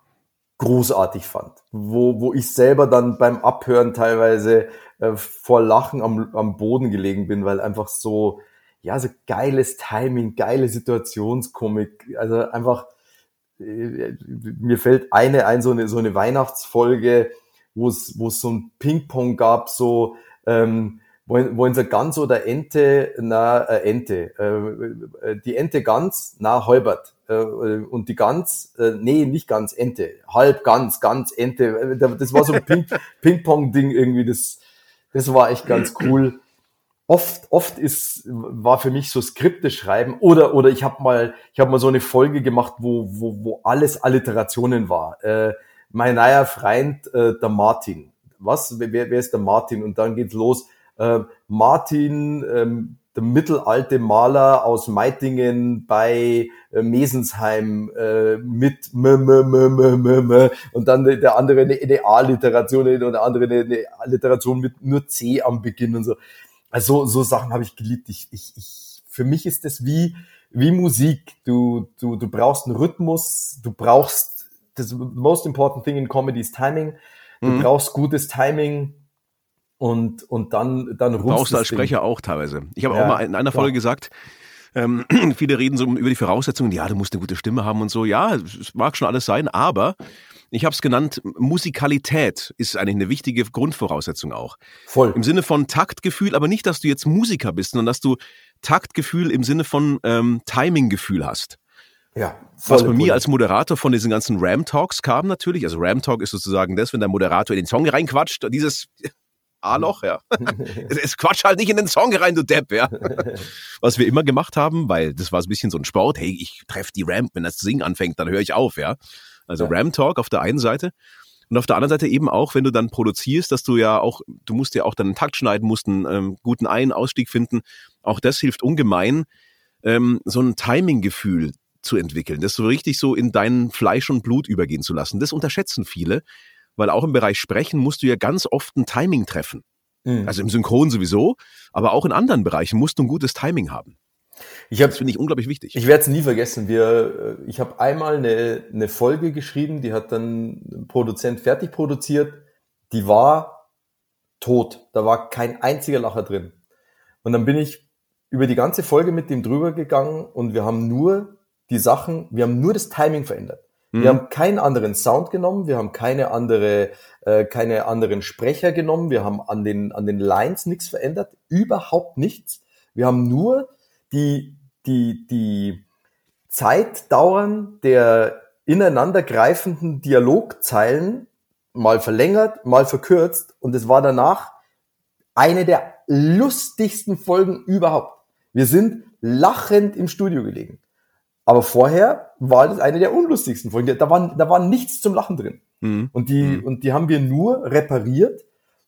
großartig fand. Wo, wo ich selber dann beim Abhören teilweise äh, vor Lachen am, am Boden gelegen bin, weil einfach so, ja, so geiles Timing, geile Situationskomik, also einfach mir fällt eine ein, so eine, so eine Weihnachtsfolge, wo es, wo es so ein Ping-Pong gab, so, ähm, wollen, wollen sie Gans oder Ente? Na, äh, Ente. Äh, äh, die Ente ganz, na, Holbert. Äh, und die Gans, äh, nee, nicht ganz, Ente. Halb, ganz, ganz, Ente. Äh, das war so ein Ping, (laughs) Ping-Pong-Ding irgendwie, das, das war echt ganz cool oft, oft ist, war für mich so Skripte schreiben oder, oder ich habe mal, ich habe mal so eine Folge gemacht, wo, wo, wo alles Alliterationen war. Äh, mein neuer Freund, äh, der Martin. Was? Wer, wer ist der Martin? Und dann geht's los. Äh, Martin ähm, der mittelalte Maler aus Meitingen bei äh, Mesensheim äh, mit m, m, m, m, m, m, und dann der andere eine, eine A-Literation und der andere eine, eine Literation mit nur C am Beginn und so. Also so Sachen habe ich geliebt. Ich, ich, ich, für mich ist das wie, wie Musik. Du, du, du brauchst einen Rhythmus, du brauchst, das most important thing in Comedy ist Timing. Du mhm. brauchst gutes Timing und, und dann, dann Brauchst du als Sprecher Ding. auch teilweise. Ich habe ja, auch mal in einer Folge ja. gesagt, ähm, (clears throat) viele reden so über die Voraussetzungen, ja, du musst eine gute Stimme haben und so. Ja, es mag schon alles sein, aber ich habe es genannt, Musikalität ist eigentlich eine wichtige Grundvoraussetzung auch. Voll. Im Sinne von Taktgefühl, aber nicht, dass du jetzt Musiker bist, sondern dass du Taktgefühl im Sinne von ähm, Timinggefühl hast. Ja, was bei mir als Moderator von diesen ganzen Ram Talks kam natürlich. Also Ram Talk ist sozusagen das, wenn der Moderator in den Song reinquatscht, dieses (laughs) A-Loch, ja. (laughs) es quatsch halt nicht in den Song rein, du Depp, ja. (laughs) Was wir immer gemacht haben, weil das war so ein bisschen so ein Sport, hey, ich treffe die Ramp, wenn das Singen anfängt, dann höre ich auf, ja. Also ja. Ram Talk auf der einen Seite. Und auf der anderen Seite eben auch, wenn du dann produzierst, dass du ja auch, du musst ja auch dann einen Takt schneiden, musst einen ähm, guten Ein-, Ausstieg finden. Auch das hilft ungemein, ähm, so ein Timing-Gefühl zu entwickeln, das so richtig so in dein Fleisch und Blut übergehen zu lassen. Das unterschätzen viele, weil auch im Bereich Sprechen musst du ja ganz oft ein Timing treffen. Mhm. Also im Synchron sowieso, aber auch in anderen Bereichen musst du ein gutes Timing haben. Ich hab, das finde ich unglaublich wichtig. Ich werde es nie vergessen. Wir, äh, ich habe einmal eine, eine Folge geschrieben, die hat dann ein Produzent fertig produziert. Die war tot. Da war kein einziger Lacher drin. Und dann bin ich über die ganze Folge mit dem drüber gegangen und wir haben nur die Sachen, wir haben nur das Timing verändert. Mhm. Wir haben keinen anderen Sound genommen, wir haben keine andere, äh, keine anderen Sprecher genommen, wir haben an den, an den Lines nichts verändert, überhaupt nichts. Wir haben nur die, die, die Zeitdauern der ineinandergreifenden Dialogzeilen mal verlängert, mal verkürzt und es war danach eine der lustigsten Folgen überhaupt. Wir sind lachend im Studio gelegen. Aber vorher war das eine der unlustigsten Folgen. Da war, da war nichts zum Lachen drin. Mhm. Und, die, mhm. und die haben wir nur repariert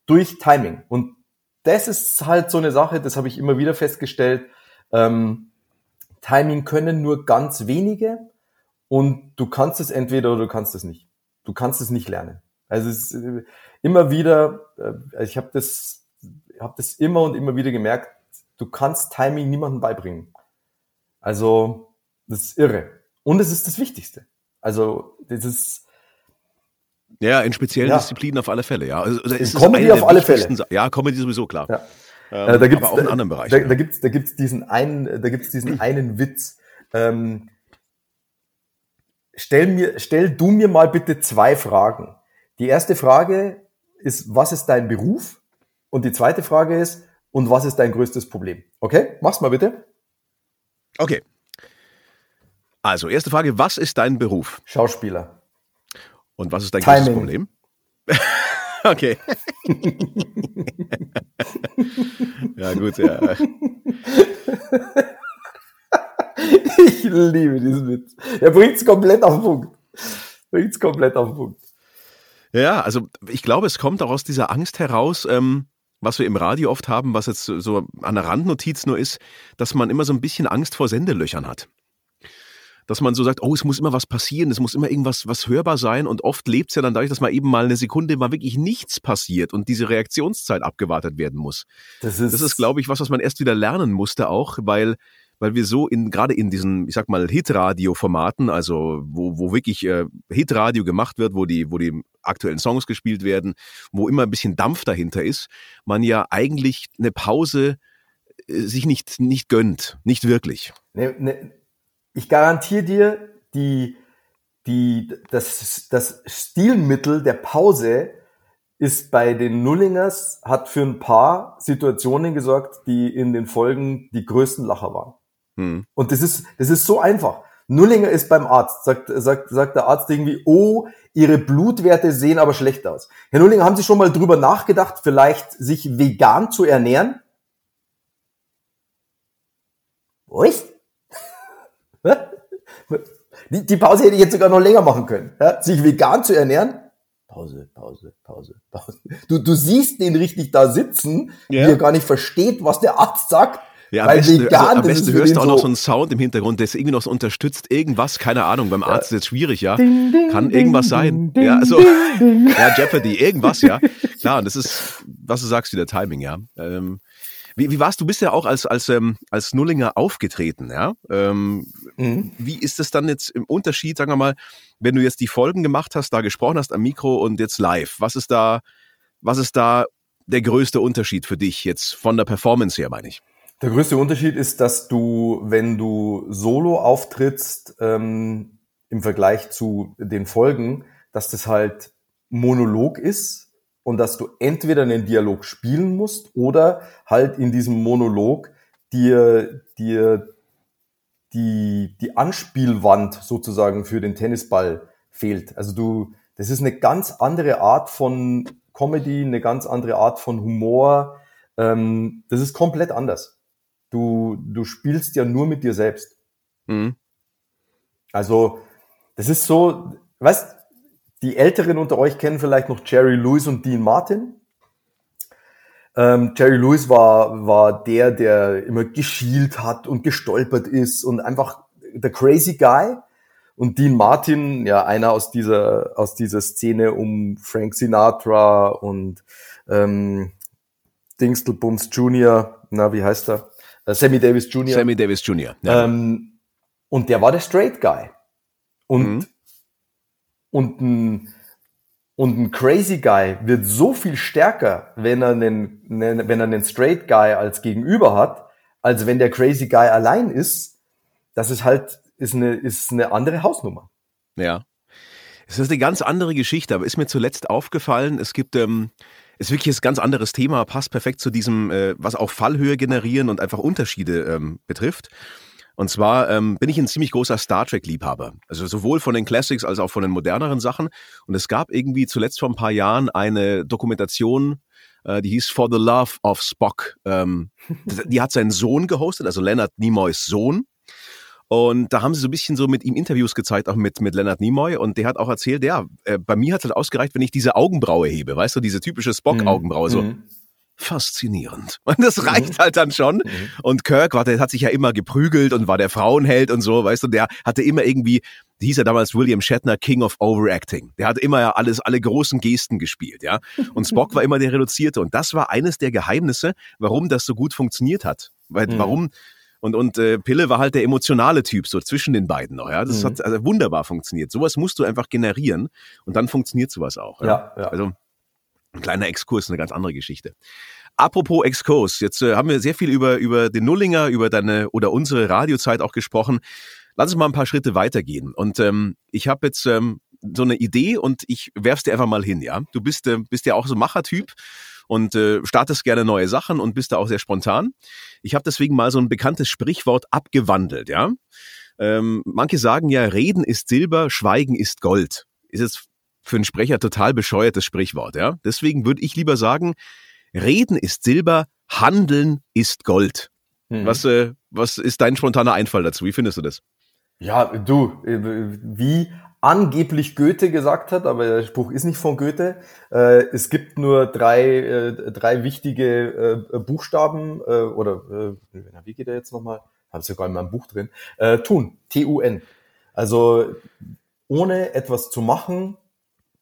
durch Timing. Und das ist halt so eine Sache, das habe ich immer wieder festgestellt. Ähm, Timing können nur ganz wenige und du kannst es entweder oder du kannst es nicht. Du kannst es nicht lernen. Also es ist äh, immer wieder, äh, ich habe das, hab das immer und immer wieder gemerkt, du kannst Timing niemandem beibringen. Also das ist irre. Und es ist das Wichtigste. Also, das ist. Ja, in speziellen ja. Disziplinen auf alle Fälle, ja. Also, in Comedy auf alle Fälle. Ja, Comedy sowieso klar. Ja. Ähm, äh, da gibt's, aber auch in anderen Bereichen. Da, da, da gibt's, da gibt's diesen einen, da gibt's diesen einen Witz. Ähm, stell mir, stell du mir mal bitte zwei Fragen. Die erste Frage ist, was ist dein Beruf? Und die zweite Frage ist, und was ist dein größtes Problem? Okay, mach's mal bitte. Okay. Also, erste Frage, was ist dein Beruf? Schauspieler. Und was ist dein Timing. größtes Problem? (laughs) okay. (laughs) ja, gut, ja. Ich liebe diesen Witz. Er bringt es komplett auf den Punkt. Bringt es komplett auf den Punkt. Ja, also ich glaube, es kommt auch aus dieser Angst heraus, ähm, was wir im Radio oft haben, was jetzt so an der Randnotiz nur ist, dass man immer so ein bisschen Angst vor Sendelöchern hat dass man so sagt, oh, es muss immer was passieren, es muss immer irgendwas was hörbar sein und oft lebt es ja dann dadurch, dass mal eben mal eine Sekunde mal wirklich nichts passiert und diese Reaktionszeit abgewartet werden muss. Das ist, das ist glaube ich, was, was man erst wieder lernen musste auch, weil weil wir so in gerade in diesen, ich sag mal, Hit-Radio-Formaten, also wo, wo wirklich äh, Hit-Radio gemacht wird, wo die, wo die aktuellen Songs gespielt werden, wo immer ein bisschen Dampf dahinter ist, man ja eigentlich eine Pause äh, sich nicht, nicht gönnt, nicht wirklich. Ne, ne, ich garantiere dir, die, die, das, das Stilmittel der Pause ist bei den Nullingers, hat für ein paar Situationen gesorgt, die in den Folgen die größten Lacher waren. Hm. Und das ist, das ist so einfach. Nullinger ist beim Arzt, sagt, sagt, sagt der Arzt irgendwie, oh, Ihre Blutwerte sehen aber schlecht aus. Herr Nullinger, haben Sie schon mal drüber nachgedacht, vielleicht sich vegan zu ernähren? Was? Die, die Pause hätte ich jetzt sogar noch länger machen können. Ja? Sich vegan zu ernähren. Pause, Pause, Pause, Pause. Du, du siehst den richtig da sitzen, ja. wie er gar nicht versteht, was der Arzt sagt. Ja, am besten, vegan, also, am besten hörst du auch so noch so einen Sound im Hintergrund, der irgendwie noch so unterstützt. Irgendwas, keine Ahnung, beim Arzt ist jetzt schwierig, ja. Ding, ding, Kann irgendwas sein. Ja, also, ja, Jeopardy, irgendwas, ja. (laughs) Klar, und das ist, was du sagst, wieder Timing, ja. Ähm, wie, wie warst du? bist ja auch als als ähm, als Nullinger aufgetreten, ja? Ähm, mhm. Wie ist es dann jetzt im Unterschied, sagen wir mal, wenn du jetzt die Folgen gemacht hast, da gesprochen hast am Mikro und jetzt live? Was ist da, was ist da der größte Unterschied für dich jetzt von der Performance her, meine ich? Der größte Unterschied ist, dass du, wenn du solo auftrittst, ähm, im Vergleich zu den Folgen, dass das halt Monolog ist und dass du entweder einen Dialog spielen musst oder halt in diesem Monolog dir, dir die, die Anspielwand sozusagen für den Tennisball fehlt. Also du, das ist eine ganz andere Art von Comedy, eine ganz andere Art von Humor. Ähm, das ist komplett anders. Du, du spielst ja nur mit dir selbst. Mhm. Also, das ist so, weißt, die Älteren unter euch kennen vielleicht noch Jerry Lewis und Dean Martin. Ähm, Jerry Lewis war, war der, der immer geschielt hat und gestolpert ist und einfach der crazy guy. Und Dean Martin, ja, einer aus dieser, aus dieser Szene um Frank Sinatra und ähm, Dingstelbums Jr., na, wie heißt er? Äh, Sammy Davis Jr. Sammy Davis Jr. Ja. Ähm, und der war der Straight Guy. Und, mhm. Und ein, und ein Crazy Guy wird so viel stärker, wenn er einen, wenn er einen Straight Guy als Gegenüber hat, als wenn der Crazy Guy allein ist. Das ist halt ist eine, ist eine andere Hausnummer. Ja. Es ist eine ganz andere Geschichte, aber ist mir zuletzt aufgefallen, es gibt, ähm, ist wirklich ein ganz anderes Thema, passt perfekt zu diesem, äh, was auch Fallhöhe generieren und einfach Unterschiede ähm, betrifft. Und zwar ähm, bin ich ein ziemlich großer Star Trek-Liebhaber. Also sowohl von den Classics als auch von den moderneren Sachen. Und es gab irgendwie zuletzt vor ein paar Jahren eine Dokumentation, äh, die hieß For the Love of Spock. Ähm, (laughs) die hat seinen Sohn gehostet, also Leonard Nimoys Sohn. Und da haben sie so ein bisschen so mit ihm Interviews gezeigt, auch mit, mit Leonard Nimoy. Und der hat auch erzählt, ja, äh, bei mir hat es halt ausgereicht, wenn ich diese Augenbraue hebe, weißt du, diese typische Spock-Augenbraue, so. Mhm. Faszinierend. (laughs) Und das mhm. reicht halt dann schon. Mhm. Und Kirk war, der hat sich ja immer geprügelt und war der Frauenheld und so, weißt du, der hatte immer irgendwie, hieß er damals William Shatner, King of Overacting. Der hat immer ja alles, alle großen Gesten gespielt, ja. Und Spock war (laughs) immer der Reduzierte. Und das war eines der Geheimnisse, warum das so gut funktioniert hat. Weil, mhm. warum und, und äh, Pille war halt der emotionale Typ, so zwischen den beiden noch. Ja? Das mhm. hat also wunderbar funktioniert. Sowas musst du einfach generieren und dann funktioniert sowas auch. Ja, ja. ja. Also ein kleiner Exkurs, eine ganz andere Geschichte. Apropos Exkurs, jetzt äh, haben wir sehr viel über, über den Nullinger, über deine oder unsere Radiozeit auch gesprochen. Lass uns mal ein paar Schritte weitergehen. Und ähm, ich habe jetzt ähm, so eine Idee und ich werf's dir einfach mal hin, ja. Du bist, äh, bist ja auch so Machertyp und äh, startest gerne neue Sachen und bist da auch sehr spontan. Ich habe deswegen mal so ein bekanntes Sprichwort abgewandelt, ja. Ähm, manche sagen ja, Reden ist Silber, Schweigen ist Gold. Ist jetzt für einen Sprecher total bescheuertes Sprichwort, ja. Deswegen würde ich lieber sagen, Reden ist Silber, Handeln ist Gold. Mhm. Was, äh, was ist dein spontaner Einfall dazu? Wie findest du das? Ja, du, äh, wie angeblich Goethe gesagt hat, aber der Spruch ist nicht von Goethe. Äh, es gibt nur drei, äh, drei wichtige äh, Buchstaben äh, oder äh, wie geht er jetzt nochmal? Habe es sogar in meinem Buch drin. Tun, T-U-N. Also ohne etwas zu machen,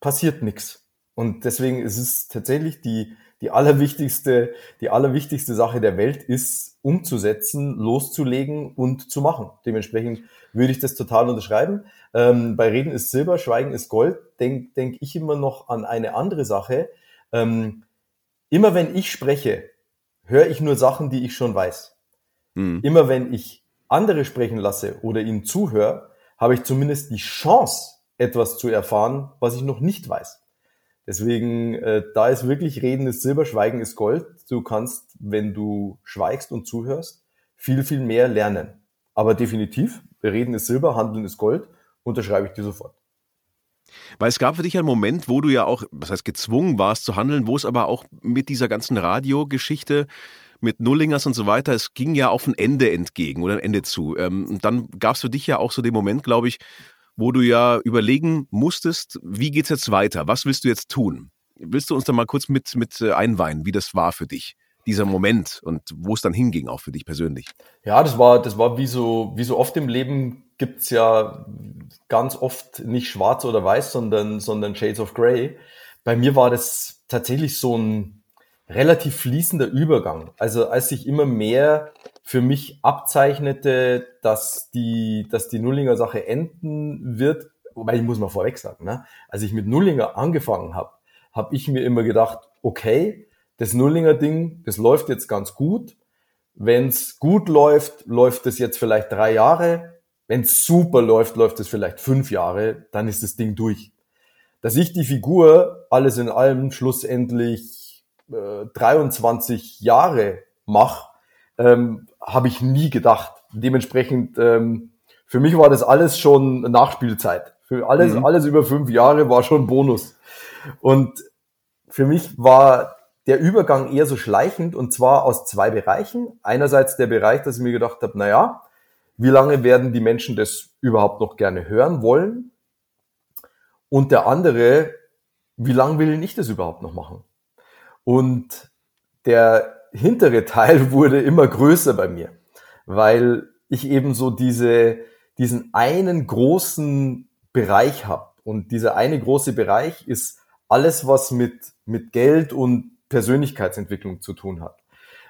passiert nichts. Und deswegen ist es tatsächlich die, die allerwichtigste, die allerwichtigste Sache der Welt ist, umzusetzen, loszulegen und zu machen. Dementsprechend würde ich das total unterschreiben. Ähm, bei Reden ist Silber, Schweigen ist Gold, denke denk ich immer noch an eine andere Sache. Ähm, immer wenn ich spreche, höre ich nur Sachen, die ich schon weiß. Mhm. Immer wenn ich andere sprechen lasse oder ihnen zuhöre, habe ich zumindest die Chance, etwas zu erfahren, was ich noch nicht weiß. Deswegen, äh, da ist wirklich Reden ist Silber, Schweigen ist Gold. Du kannst, wenn du schweigst und zuhörst, viel, viel mehr lernen. Aber definitiv, Reden ist Silber, Handeln ist Gold unterschreibe ich dir sofort. Weil es gab für dich einen Moment, wo du ja auch, was heißt gezwungen warst zu handeln, wo es aber auch mit dieser ganzen Radiogeschichte mit Nullingers und so weiter, es ging ja auf ein Ende entgegen oder ein Ende zu. Ähm, und dann gab es für dich ja auch so den Moment, glaube ich, wo du ja überlegen musstest, wie geht's jetzt weiter? Was willst du jetzt tun? Willst du uns da mal kurz mit, mit äh, einweihen, wie das war für dich? dieser Moment und wo es dann hinging, auch für dich persönlich? Ja, das war, das war wie so, wie so oft im Leben gibt's ja ganz oft nicht schwarz oder weiß, sondern, sondern Shades of Grey. Bei mir war das tatsächlich so ein relativ fließender Übergang. Also als sich immer mehr für mich abzeichnete, dass die, dass die Nullinger Sache enden wird, wobei ich muss mal vorweg sagen, ne? als ich mit Nullinger angefangen habe, habe ich mir immer gedacht, okay, das Nullinger Ding, das läuft jetzt ganz gut. Wenn es gut läuft, läuft es jetzt vielleicht drei Jahre. Wenn es super läuft, läuft es vielleicht fünf Jahre. Dann ist das Ding durch. Dass ich die Figur alles in allem schlussendlich äh, 23 Jahre mache, ähm, habe ich nie gedacht. Dementsprechend, ähm, für mich war das alles schon Nachspielzeit. Für alles, mhm. alles über fünf Jahre war schon Bonus. Und für mich war der Übergang eher so schleichend und zwar aus zwei Bereichen. Einerseits der Bereich, dass ich mir gedacht habe, na ja, wie lange werden die Menschen das überhaupt noch gerne hören wollen? Und der andere, wie lange will ich das überhaupt noch machen? Und der hintere Teil (laughs) wurde immer größer bei mir, weil ich eben so diese, diesen einen großen Bereich habe. Und dieser eine große Bereich ist alles, was mit, mit Geld und Persönlichkeitsentwicklung zu tun hat.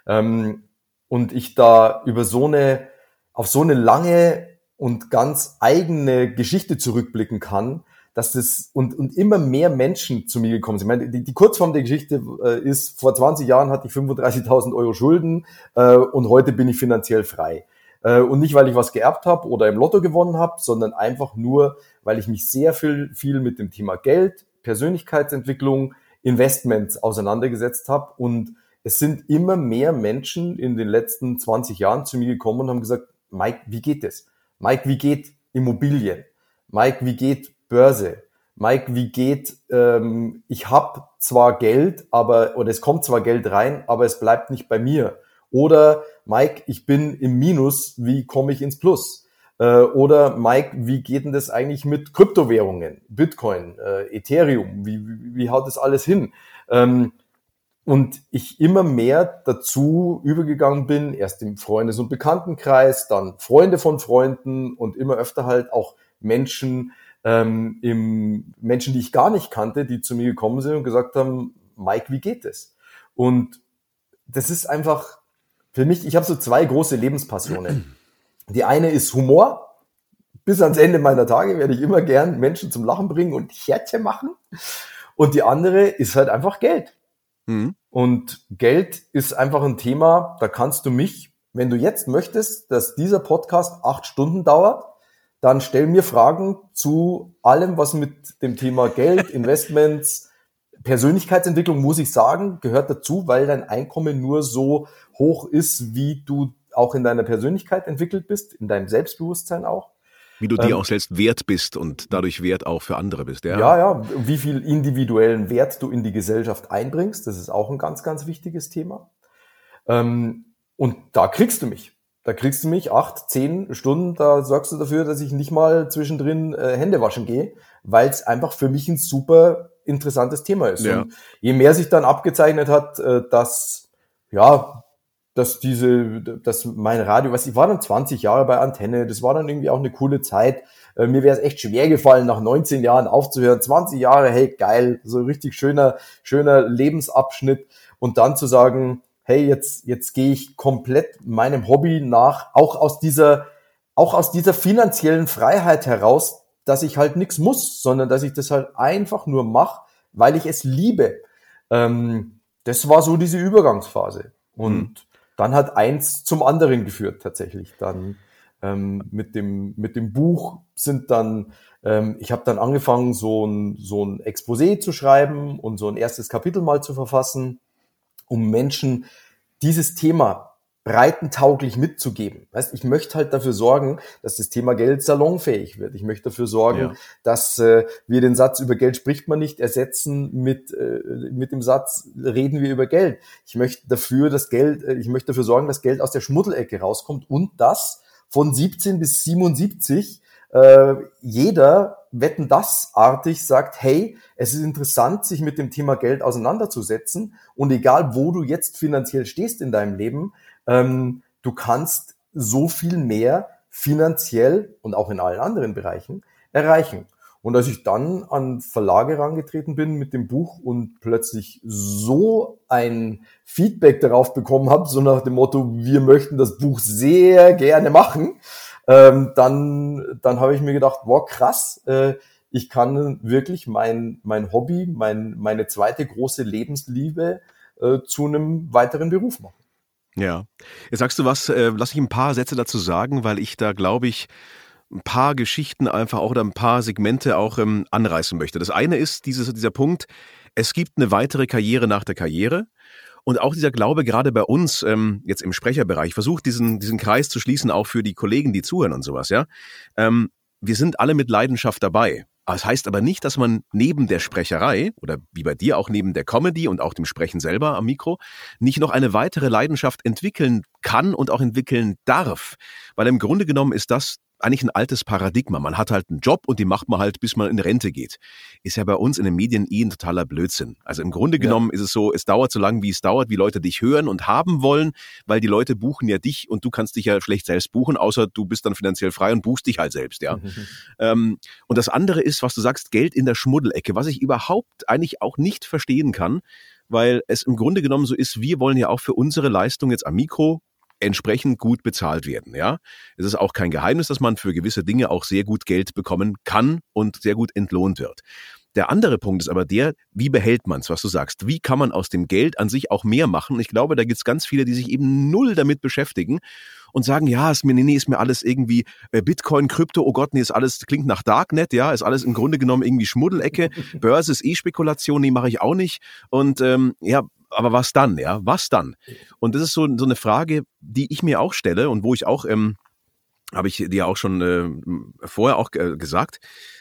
Ähm, und ich da über so eine, auf so eine lange und ganz eigene Geschichte zurückblicken kann, dass das und, und immer mehr Menschen zu mir gekommen sind. Ich meine, die, die Kurzform der Geschichte äh, ist, vor 20 Jahren hatte ich 35.000 Euro Schulden äh, und heute bin ich finanziell frei. Äh, und nicht, weil ich was geerbt habe oder im Lotto gewonnen habe, sondern einfach nur, weil ich mich sehr viel, viel mit dem Thema Geld, Persönlichkeitsentwicklung, Investments auseinandergesetzt habe. Und es sind immer mehr Menschen in den letzten 20 Jahren zu mir gekommen und haben gesagt, Mike, wie geht es? Mike, wie geht Immobilien? Mike, wie geht Börse? Mike, wie geht, ähm, ich habe zwar Geld, aber, oder es kommt zwar Geld rein, aber es bleibt nicht bei mir. Oder Mike, ich bin im Minus, wie komme ich ins Plus? Äh, oder Mike, wie geht denn das eigentlich mit Kryptowährungen, Bitcoin, äh, Ethereum? Wie, wie, wie haut das alles hin? Ähm, und ich immer mehr dazu übergegangen bin, erst im Freundes- und Bekanntenkreis, dann Freunde von Freunden und immer öfter halt auch Menschen, ähm, im Menschen, die ich gar nicht kannte, die zu mir gekommen sind und gesagt haben, Mike, wie geht es? Und das ist einfach für mich, ich habe so zwei große Lebenspassionen. Die eine ist Humor. Bis ans Ende meiner Tage werde ich immer gern Menschen zum Lachen bringen und Herzchen machen. Und die andere ist halt einfach Geld. Mhm. Und Geld ist einfach ein Thema, da kannst du mich, wenn du jetzt möchtest, dass dieser Podcast acht Stunden dauert, dann stell mir Fragen zu allem, was mit dem Thema Geld, (laughs) Investments, Persönlichkeitsentwicklung, muss ich sagen, gehört dazu, weil dein Einkommen nur so hoch ist, wie du auch in deiner Persönlichkeit entwickelt bist, in deinem Selbstbewusstsein auch. Wie du dir ähm, auch selbst wert bist und dadurch wert auch für andere bist, ja? Ja, ja. Wie viel individuellen Wert du in die Gesellschaft einbringst, das ist auch ein ganz, ganz wichtiges Thema. Ähm, und da kriegst du mich. Da kriegst du mich acht, zehn Stunden, da sorgst du dafür, dass ich nicht mal zwischendrin äh, Hände waschen gehe, weil es einfach für mich ein super interessantes Thema ist. Ja. Und je mehr sich dann abgezeichnet hat, äh, dass ja dass diese, dass mein Radio, was ich war dann 20 Jahre bei Antenne, das war dann irgendwie auch eine coole Zeit. Äh, mir wäre es echt schwer gefallen, nach 19 Jahren aufzuhören. 20 Jahre, hey, geil, so ein richtig schöner, schöner Lebensabschnitt. Und dann zu sagen, hey, jetzt, jetzt gehe ich komplett meinem Hobby nach, auch aus dieser, auch aus dieser finanziellen Freiheit heraus, dass ich halt nichts muss, sondern dass ich das halt einfach nur mache, weil ich es liebe. Ähm, das war so diese Übergangsphase. Und mhm dann hat eins zum anderen geführt tatsächlich. Dann ähm, mit dem mit dem Buch sind dann ähm, ich habe dann angefangen so ein so ein Exposé zu schreiben und so ein erstes Kapitel mal zu verfassen, um Menschen dieses Thema breitentauglich mitzugeben. Weißt, ich möchte halt dafür sorgen, dass das Thema Geld salonfähig wird. Ich möchte dafür sorgen, ja. dass äh, wir den Satz über Geld spricht man nicht ersetzen mit äh, mit dem Satz reden wir über Geld. Ich möchte dafür das Geld, äh, ich möchte dafür sorgen, dass Geld aus der Schmuddelecke rauskommt und dass von 17 bis 77 äh, jeder Wetten das artig sagt, hey, es ist interessant, sich mit dem Thema Geld auseinanderzusetzen und egal wo du jetzt finanziell stehst in deinem Leben, ähm, du kannst so viel mehr finanziell und auch in allen anderen Bereichen erreichen. Und als ich dann an Verlage herangetreten bin mit dem Buch und plötzlich so ein Feedback darauf bekommen habe, so nach dem Motto, wir möchten das Buch sehr gerne machen, ähm, dann, dann habe ich mir gedacht, wow, krass, äh, ich kann wirklich mein, mein Hobby, mein, meine zweite große Lebensliebe äh, zu einem weiteren Beruf machen. Ja. Jetzt sagst du was, äh, lass ich ein paar Sätze dazu sagen, weil ich da glaube ich, ein paar Geschichten einfach auch oder ein paar Segmente auch ähm, anreißen möchte. Das eine ist dieses, dieser Punkt, es gibt eine weitere Karriere nach der Karriere. Und auch dieser Glaube, gerade bei uns, ähm, jetzt im Sprecherbereich, versucht diesen, diesen Kreis zu schließen, auch für die Kollegen, die zuhören und sowas, ja. Ähm, wir sind alle mit Leidenschaft dabei. Das heißt aber nicht, dass man neben der Sprecherei oder wie bei dir auch neben der Comedy und auch dem Sprechen selber am Mikro nicht noch eine weitere Leidenschaft entwickeln kann und auch entwickeln darf. Weil im Grunde genommen ist das eigentlich ein altes Paradigma. Man hat halt einen Job und die macht man halt, bis man in Rente geht. Ist ja bei uns in den Medien eh ein totaler Blödsinn. Also im Grunde genommen ja. ist es so, es dauert so lange, wie es dauert, wie Leute dich hören und haben wollen, weil die Leute buchen ja dich und du kannst dich ja schlecht selbst buchen, außer du bist dann finanziell frei und buchst dich halt selbst, ja. Mhm. Ähm, und das andere ist, was du sagst, Geld in der Schmuddelecke, was ich überhaupt eigentlich auch nicht verstehen kann, weil es im Grunde genommen so ist, wir wollen ja auch für unsere Leistung jetzt am Mikro entsprechend gut bezahlt werden. Ja, es ist auch kein Geheimnis, dass man für gewisse Dinge auch sehr gut Geld bekommen kann und sehr gut entlohnt wird. Der andere Punkt ist aber der, wie behält man es, was du sagst? Wie kann man aus dem Geld an sich auch mehr machen? Ich glaube, da gibt es ganz viele, die sich eben null damit beschäftigen und sagen, ja, ist mir, nee, ist mir alles irgendwie äh, Bitcoin, Krypto, oh Gott, nee, ist alles, klingt nach Darknet, ja, ist alles im Grunde genommen irgendwie Schmuddelecke, Börse ist eh Spekulation, nee, mache ich auch nicht. Und ähm, ja, aber was dann, ja? Was dann? Und das ist so, so eine Frage, die ich mir auch stelle und wo ich auch, ähm, habe ich dir auch schon äh, vorher auch äh, gesagt,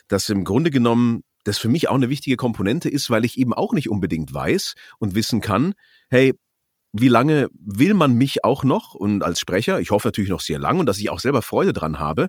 dass im Grunde genommen das für mich auch eine wichtige Komponente ist, weil ich eben auch nicht unbedingt weiß und wissen kann, hey, wie lange will man mich auch noch und als Sprecher, ich hoffe natürlich noch sehr lang und dass ich auch selber Freude dran habe,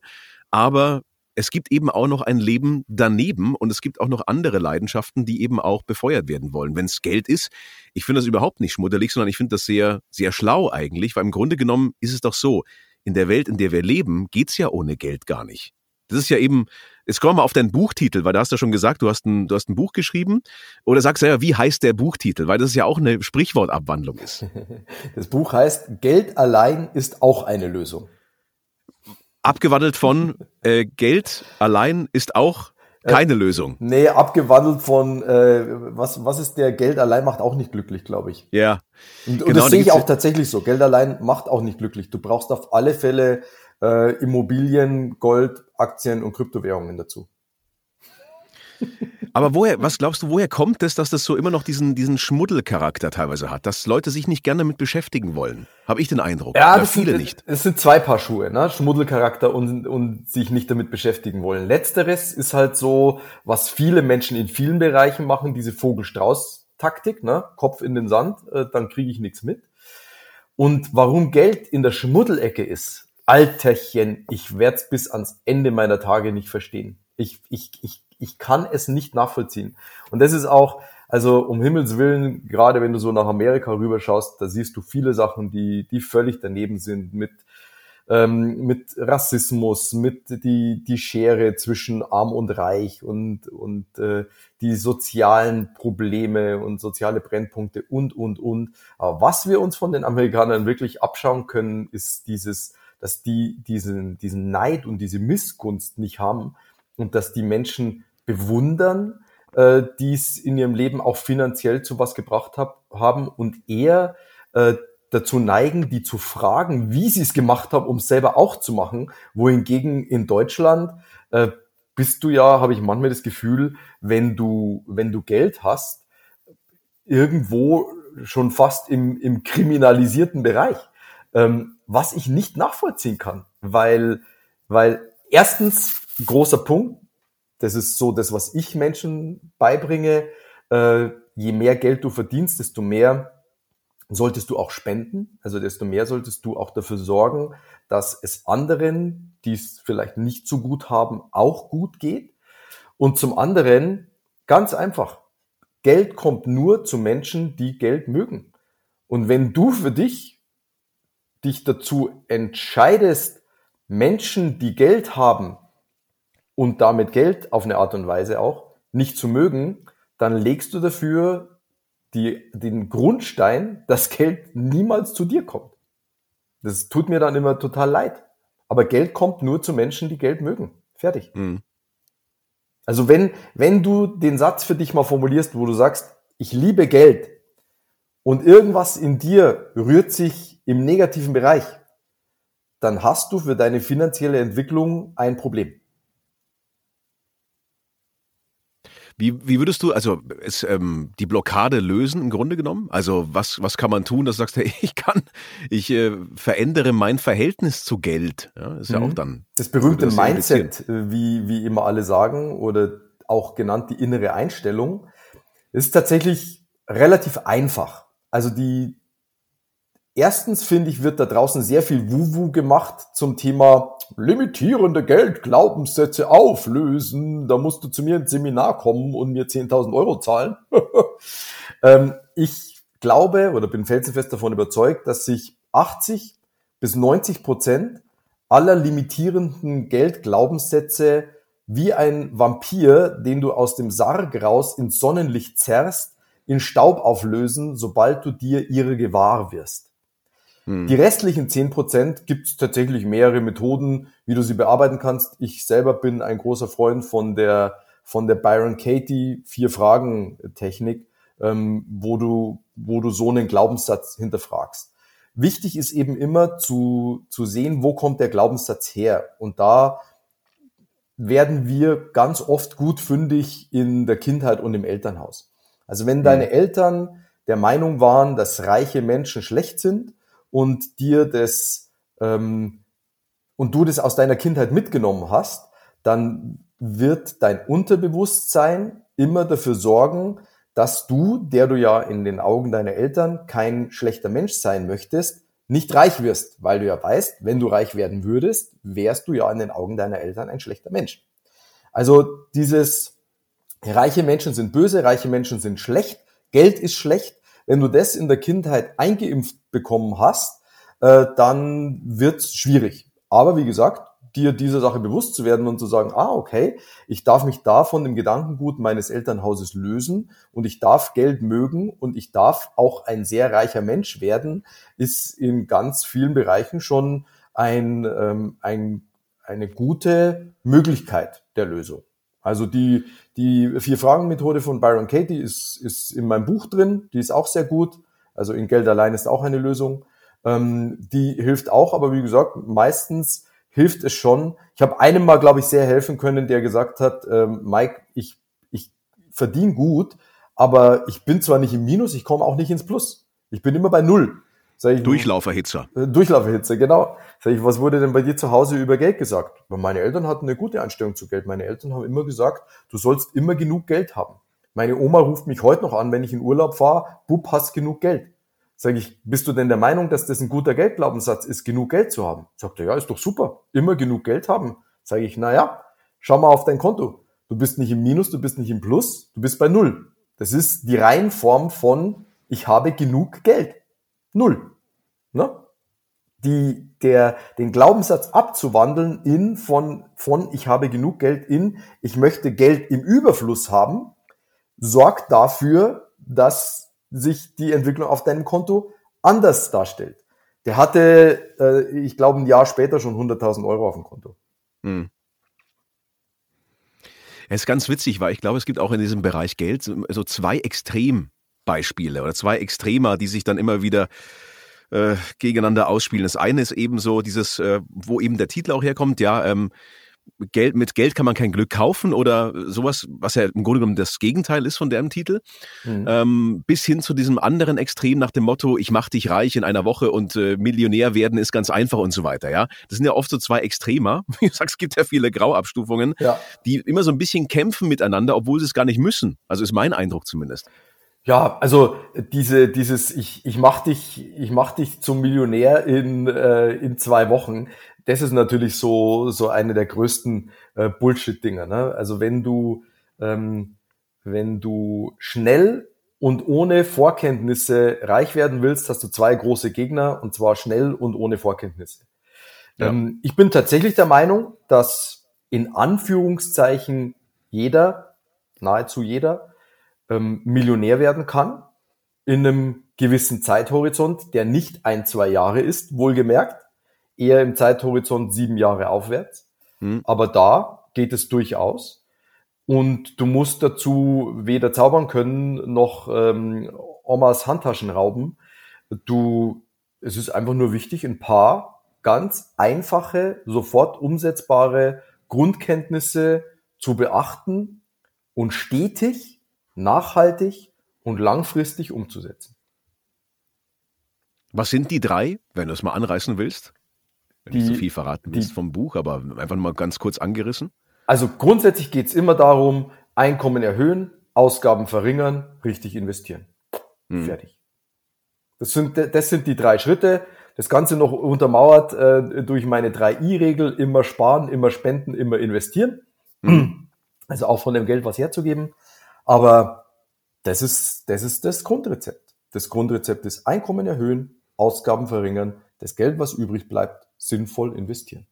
aber es gibt eben auch noch ein Leben daneben und es gibt auch noch andere Leidenschaften, die eben auch befeuert werden wollen. Wenn es Geld ist, ich finde das überhaupt nicht schmuddelig, sondern ich finde das sehr, sehr schlau eigentlich, weil im Grunde genommen ist es doch so, in der Welt, in der wir leben, geht's ja ohne Geld gar nicht. Das ist ja eben, jetzt kommen wir mal auf deinen Buchtitel, weil da hast du schon gesagt, du hast ein, du hast ein Buch geschrieben. Oder sagst ja, wie heißt der Buchtitel? Weil das ja auch eine Sprichwortabwandlung ist. (laughs) Das Buch heißt Geld allein ist auch eine Lösung. Abgewandelt von äh, Geld allein ist auch äh, keine äh, Lösung. Nee, abgewandelt von äh, was, was ist der Geld allein macht auch nicht glücklich, glaube ich. Ja. Und, und genau, das sehe ich auch tatsächlich so. Geld allein macht auch nicht glücklich. Du brauchst auf alle Fälle äh, Immobilien, Gold, Aktien und Kryptowährungen dazu. (laughs) Aber woher, was glaubst du, woher kommt es, dass das so immer noch diesen, diesen Schmuddelcharakter teilweise hat, dass Leute sich nicht gerne damit beschäftigen wollen? Habe ich den Eindruck. Ja, das viele sind, nicht. Es sind zwei Paar Schuhe, ne? Schmuddelcharakter und, und sich nicht damit beschäftigen wollen. Letzteres ist halt so, was viele Menschen in vielen Bereichen machen, diese Vogel-Strauß-Taktik, ne? Kopf in den Sand, äh, dann kriege ich nichts mit. Und warum Geld in der Schmuddelecke ist, Alterchen, ich werde es bis ans Ende meiner Tage nicht verstehen. Ich, ich, ich ich kann es nicht nachvollziehen. Und das ist auch, also um Himmels Willen, gerade wenn du so nach Amerika rüberschaust, da siehst du viele Sachen, die, die völlig daneben sind mit, ähm, mit Rassismus, mit die, die Schere zwischen arm und reich und, und äh, die sozialen Probleme und soziale Brennpunkte und, und, und. Aber was wir uns von den Amerikanern wirklich abschauen können, ist dieses, dass die diesen, diesen Neid und diese Missgunst nicht haben und dass die Menschen bewundern, äh, die es in ihrem Leben auch finanziell zu was gebracht hab, haben und eher äh, dazu neigen, die zu fragen, wie sie es gemacht haben, um es selber auch zu machen. Wohingegen in Deutschland äh, bist du ja, habe ich manchmal das Gefühl, wenn du, wenn du Geld hast, irgendwo schon fast im, im kriminalisierten Bereich. Ähm, was ich nicht nachvollziehen kann, weil, weil erstens großer Punkt, das ist so das, was ich Menschen beibringe. Äh, je mehr Geld du verdienst, desto mehr solltest du auch spenden. Also desto mehr solltest du auch dafür sorgen, dass es anderen, die es vielleicht nicht so gut haben, auch gut geht. Und zum anderen, ganz einfach, Geld kommt nur zu Menschen, die Geld mögen. Und wenn du für dich dich dazu entscheidest, Menschen, die Geld haben und damit Geld auf eine Art und Weise auch nicht zu mögen, dann legst du dafür die, den Grundstein, dass Geld niemals zu dir kommt. Das tut mir dann immer total leid. Aber Geld kommt nur zu Menschen, die Geld mögen. Fertig. Mhm. Also wenn, wenn du den Satz für dich mal formulierst, wo du sagst, ich liebe Geld und irgendwas in dir rührt sich im negativen Bereich, dann hast du für deine finanzielle Entwicklung ein Problem. Wie, wie würdest du also es, ähm, die Blockade lösen im Grunde genommen? Also was, was kann man tun, dass du sagst, (laughs) hey, ich kann, ich äh, verändere mein Verhältnis zu Geld. Ja, ist mhm. ja auch dann. Das berühmte das Mindset, äh, wie, wie immer alle sagen, oder auch genannt die innere Einstellung, ist tatsächlich relativ einfach. Also die, Erstens finde ich, wird da draußen sehr viel Wuwu gemacht zum Thema limitierende Geldglaubenssätze auflösen. Da musst du zu mir ins Seminar kommen und mir 10.000 Euro zahlen. (laughs) ähm, ich glaube oder bin felsenfest davon überzeugt, dass sich 80 bis 90 Prozent aller limitierenden Geldglaubenssätze wie ein Vampir, den du aus dem Sarg raus ins Sonnenlicht zerrst, in Staub auflösen, sobald du dir ihre gewahr wirst. Hm. Die restlichen zehn Prozent gibt es tatsächlich mehrere Methoden, wie du sie bearbeiten kannst. Ich selber bin ein großer Freund von der, von der Byron Katie Vier-Fragen-Technik, ähm, wo, du, wo du so einen Glaubenssatz hinterfragst. Wichtig ist eben immer zu, zu sehen, wo kommt der Glaubenssatz her. Und da werden wir ganz oft gut fündig in der Kindheit und im Elternhaus. Also wenn hm. deine Eltern der Meinung waren, dass reiche Menschen schlecht sind, und dir das ähm, und du das aus deiner Kindheit mitgenommen hast, dann wird dein Unterbewusstsein immer dafür sorgen, dass du, der du ja in den Augen deiner Eltern kein schlechter Mensch sein möchtest, nicht reich wirst, weil du ja weißt, wenn du reich werden würdest, wärst du ja in den Augen deiner Eltern ein schlechter Mensch. Also dieses reiche Menschen sind böse, reiche Menschen sind schlecht, Geld ist schlecht, wenn du das in der Kindheit eingeimpft bekommen hast, äh, dann wird's schwierig. Aber wie gesagt, dir dieser Sache bewusst zu werden und zu sagen, ah, okay, ich darf mich da von dem Gedankengut meines Elternhauses lösen und ich darf Geld mögen und ich darf auch ein sehr reicher Mensch werden, ist in ganz vielen Bereichen schon ein, ähm, ein, eine gute Möglichkeit der Lösung. Also die, die Vier-Fragen-Methode von Byron Katie ist, ist in meinem Buch drin, die ist auch sehr gut. Also in Geld allein ist auch eine Lösung. Ähm, die hilft auch, aber wie gesagt, meistens hilft es schon. Ich habe einem mal, glaube ich, sehr helfen können, der gesagt hat, ähm, Mike, ich, ich verdiene gut, aber ich bin zwar nicht im Minus, ich komme auch nicht ins Plus. Ich bin immer bei Null. Sag ich, Durchlauferhitzer. Äh, Durchlauferhitzer, genau. Sag ich, was wurde denn bei dir zu Hause über Geld gesagt? Meine Eltern hatten eine gute Einstellung zu Geld. Meine Eltern haben immer gesagt, du sollst immer genug Geld haben. Meine Oma ruft mich heute noch an, wenn ich in Urlaub fahre, Bub, hast genug Geld. Sag ich, bist du denn der Meinung, dass das ein guter Geldglaubenssatz ist, genug Geld zu haben? Sagt er, ja, ist doch super. Immer genug Geld haben. Sag ich, na ja, schau mal auf dein Konto. Du bist nicht im Minus, du bist nicht im Plus, du bist bei Null. Das ist die Reihenform von, ich habe genug Geld. Null. Ne? Die, der, den Glaubenssatz abzuwandeln in von, von ich habe genug Geld in ich möchte Geld im Überfluss haben, sorgt dafür, dass sich die Entwicklung auf deinem Konto anders darstellt. Der hatte, äh, ich glaube, ein Jahr später schon 100.000 Euro auf dem Konto. Hm. Es ist ganz witzig, weil ich glaube, es gibt auch in diesem Bereich Geld so zwei Extrembeispiele oder zwei Extremer, die sich dann immer wieder äh, gegeneinander ausspielen. Das eine ist eben so dieses, äh, wo eben der Titel auch herkommt, ja, ähm, Geld, mit Geld kann man kein Glück kaufen oder sowas, was ja im Grunde genommen das Gegenteil ist von dem Titel, mhm. ähm, bis hin zu diesem anderen Extrem nach dem Motto, ich mach dich reich in einer Woche und äh, Millionär werden ist ganz einfach und so weiter, ja. Das sind ja oft so zwei Extremer. (laughs) Wie du sagst, es gibt ja viele Grauabstufungen, ja. die immer so ein bisschen kämpfen miteinander, obwohl sie es gar nicht müssen. Also ist mein Eindruck zumindest. Ja, also diese, dieses, ich, ich mach dich, ich mach dich zum Millionär in, äh, in zwei Wochen. das ist natürlich so, so eine der größten äh, Bullshit-Dinger. Ne? Also wenn du, ähm, wenn du schnell und ohne Vorkenntnisse reich werden willst, hast du zwei große Gegner und zwar schnell und ohne Vorkenntnisse. Ja. Ähm, ich bin tatsächlich der Meinung, dass in Anführungszeichen jeder, nahezu jeder, ähm, Millionär werden kann in einem gewissen Zeithorizont, der nicht ein, zwei Jahre ist, wohlgemerkt, eher im Zeithorizont sieben Jahre aufwärts. Mhm. Aber da geht es durchaus. Und du musst dazu weder zaubern können noch ähm, Omas Handtaschen rauben. Du, es ist einfach nur wichtig, ein paar ganz einfache, sofort umsetzbare Grundkenntnisse zu beachten und stetig, nachhaltig und langfristig umzusetzen. Was sind die drei, wenn du es mal anreißen willst? Wenn die, nicht so viel verraten willst vom Buch, aber einfach mal ganz kurz angerissen. Also grundsätzlich geht es immer darum, Einkommen erhöhen, Ausgaben verringern, richtig investieren. Hm. Fertig. Das sind, das sind die drei Schritte. Das Ganze noch untermauert äh, durch meine 3i-Regel, immer sparen, immer spenden, immer investieren. Hm. Also auch von dem Geld was herzugeben. Aber das ist, das ist das Grundrezept. Das Grundrezept ist Einkommen erhöhen, Ausgaben verringern, das Geld, was übrig bleibt, sinnvoll investieren.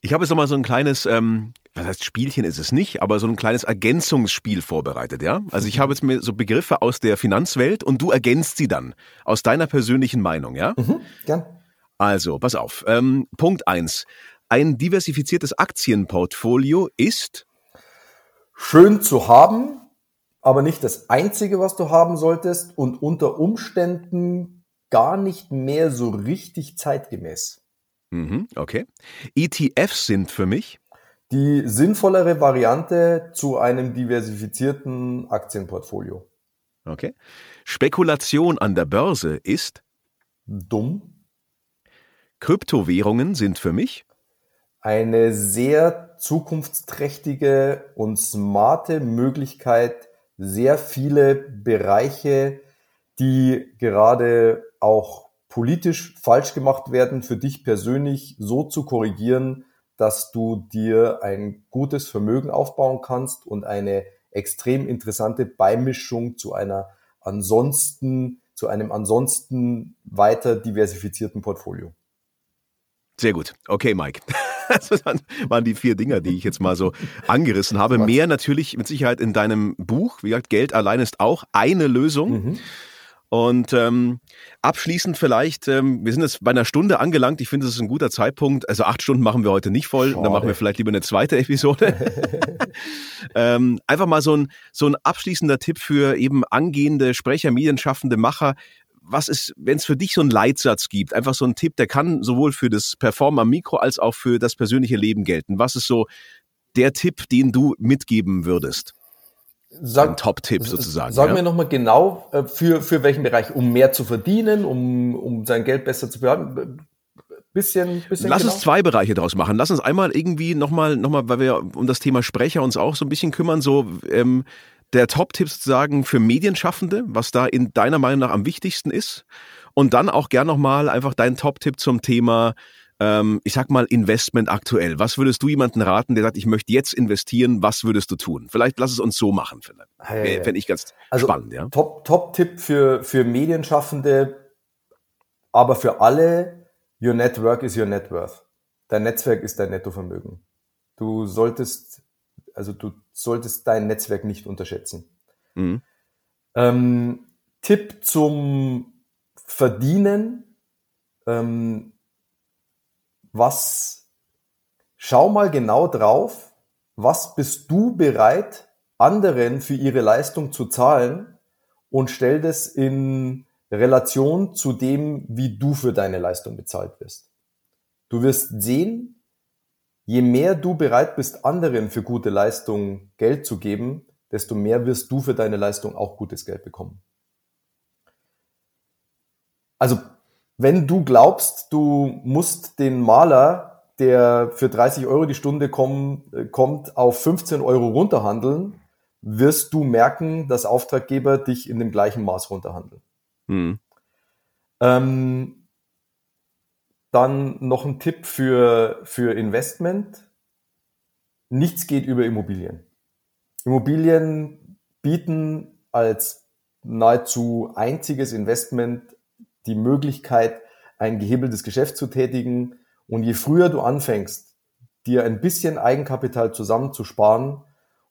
Ich habe jetzt nochmal so ein kleines, ähm, was heißt Spielchen ist es nicht, aber so ein kleines Ergänzungsspiel vorbereitet, ja? Also ich habe jetzt mir so Begriffe aus der Finanzwelt und du ergänzt sie dann aus deiner persönlichen Meinung, ja? Mhm, gern. Also, pass auf. Ähm, Punkt eins: Ein diversifiziertes Aktienportfolio ist schön zu haben, aber nicht das einzige, was du haben solltest und unter Umständen gar nicht mehr so richtig zeitgemäß. Mhm, okay. ETFs sind für mich die sinnvollere Variante zu einem diversifizierten Aktienportfolio. Okay. Spekulation an der Börse ist dumm. Kryptowährungen sind für mich eine sehr zukunftsträchtige und smarte Möglichkeit, sehr viele Bereiche, die gerade auch politisch falsch gemacht werden, für dich persönlich so zu korrigieren, dass du dir ein gutes Vermögen aufbauen kannst und eine extrem interessante Beimischung zu einer ansonsten, zu einem ansonsten weiter diversifizierten Portfolio. Sehr gut. Okay, Mike. (laughs) (laughs) Das waren die vier Dinger, die ich jetzt mal so angerissen habe. Mehr natürlich mit Sicherheit in deinem Buch. Wie gesagt, Geld allein ist auch eine Lösung. Mhm. Und ähm, abschließend vielleicht, ähm, wir sind jetzt bei einer Stunde angelangt. Ich finde, das ist ein guter Zeitpunkt. Also acht Stunden machen wir heute nicht voll. Schade. Dann machen wir vielleicht lieber eine zweite Episode. (laughs) ähm, einfach mal so ein, so ein abschließender Tipp für eben angehende Sprecher, Medienschaffende, Macher. Was ist, wenn es für dich so einen Leitsatz gibt, einfach so ein Tipp, der kann sowohl für das Performen am Mikro als auch für das persönliche Leben gelten. Was ist so der Tipp, den du mitgeben würdest? Sag, ein Top-Tipp sozusagen. Sag ja? mir nochmal genau, äh, für, für welchen Bereich, um mehr zu verdienen, um, um sein Geld besser zu behalten. Bisschen, bisschen Lass genau. uns zwei Bereiche draus machen. Lass uns einmal irgendwie nochmal, noch mal, weil wir um das Thema Sprecher uns auch so ein bisschen kümmern, so ähm, der Top-Tipp sozusagen für Medienschaffende, was da in deiner Meinung nach am wichtigsten ist. Und dann auch gern nochmal einfach dein Top-Tipp zum Thema ähm, ich sag mal, Investment aktuell? Was würdest du jemanden raten, der sagt, ich möchte jetzt investieren, was würdest du tun? Vielleicht lass es uns so machen, vielleicht. Hey, Fände ich ganz also spannend, ja. Top, Top-Tipp für, für Medienschaffende, aber für alle, your network is your net worth. Dein Netzwerk ist dein Nettovermögen. Du solltest, also du solltest dein Netzwerk nicht unterschätzen. Mhm. Ähm, Tipp zum Verdienen. Ähm, was, schau mal genau drauf, was bist du bereit, anderen für ihre Leistung zu zahlen und stell das in Relation zu dem, wie du für deine Leistung bezahlt wirst. Du wirst sehen, je mehr du bereit bist, anderen für gute Leistung Geld zu geben, desto mehr wirst du für deine Leistung auch gutes Geld bekommen. Also wenn du glaubst, du musst den Maler, der für 30 Euro die Stunde komm, äh, kommt, auf 15 Euro runterhandeln, wirst du merken, dass Auftraggeber dich in dem gleichen Maß runterhandeln. Mhm. Ähm, dann noch ein Tipp für, für Investment. Nichts geht über Immobilien. Immobilien bieten als nahezu einziges Investment die Möglichkeit, ein gehebeltes Geschäft zu tätigen. Und je früher du anfängst, dir ein bisschen Eigenkapital zusammenzusparen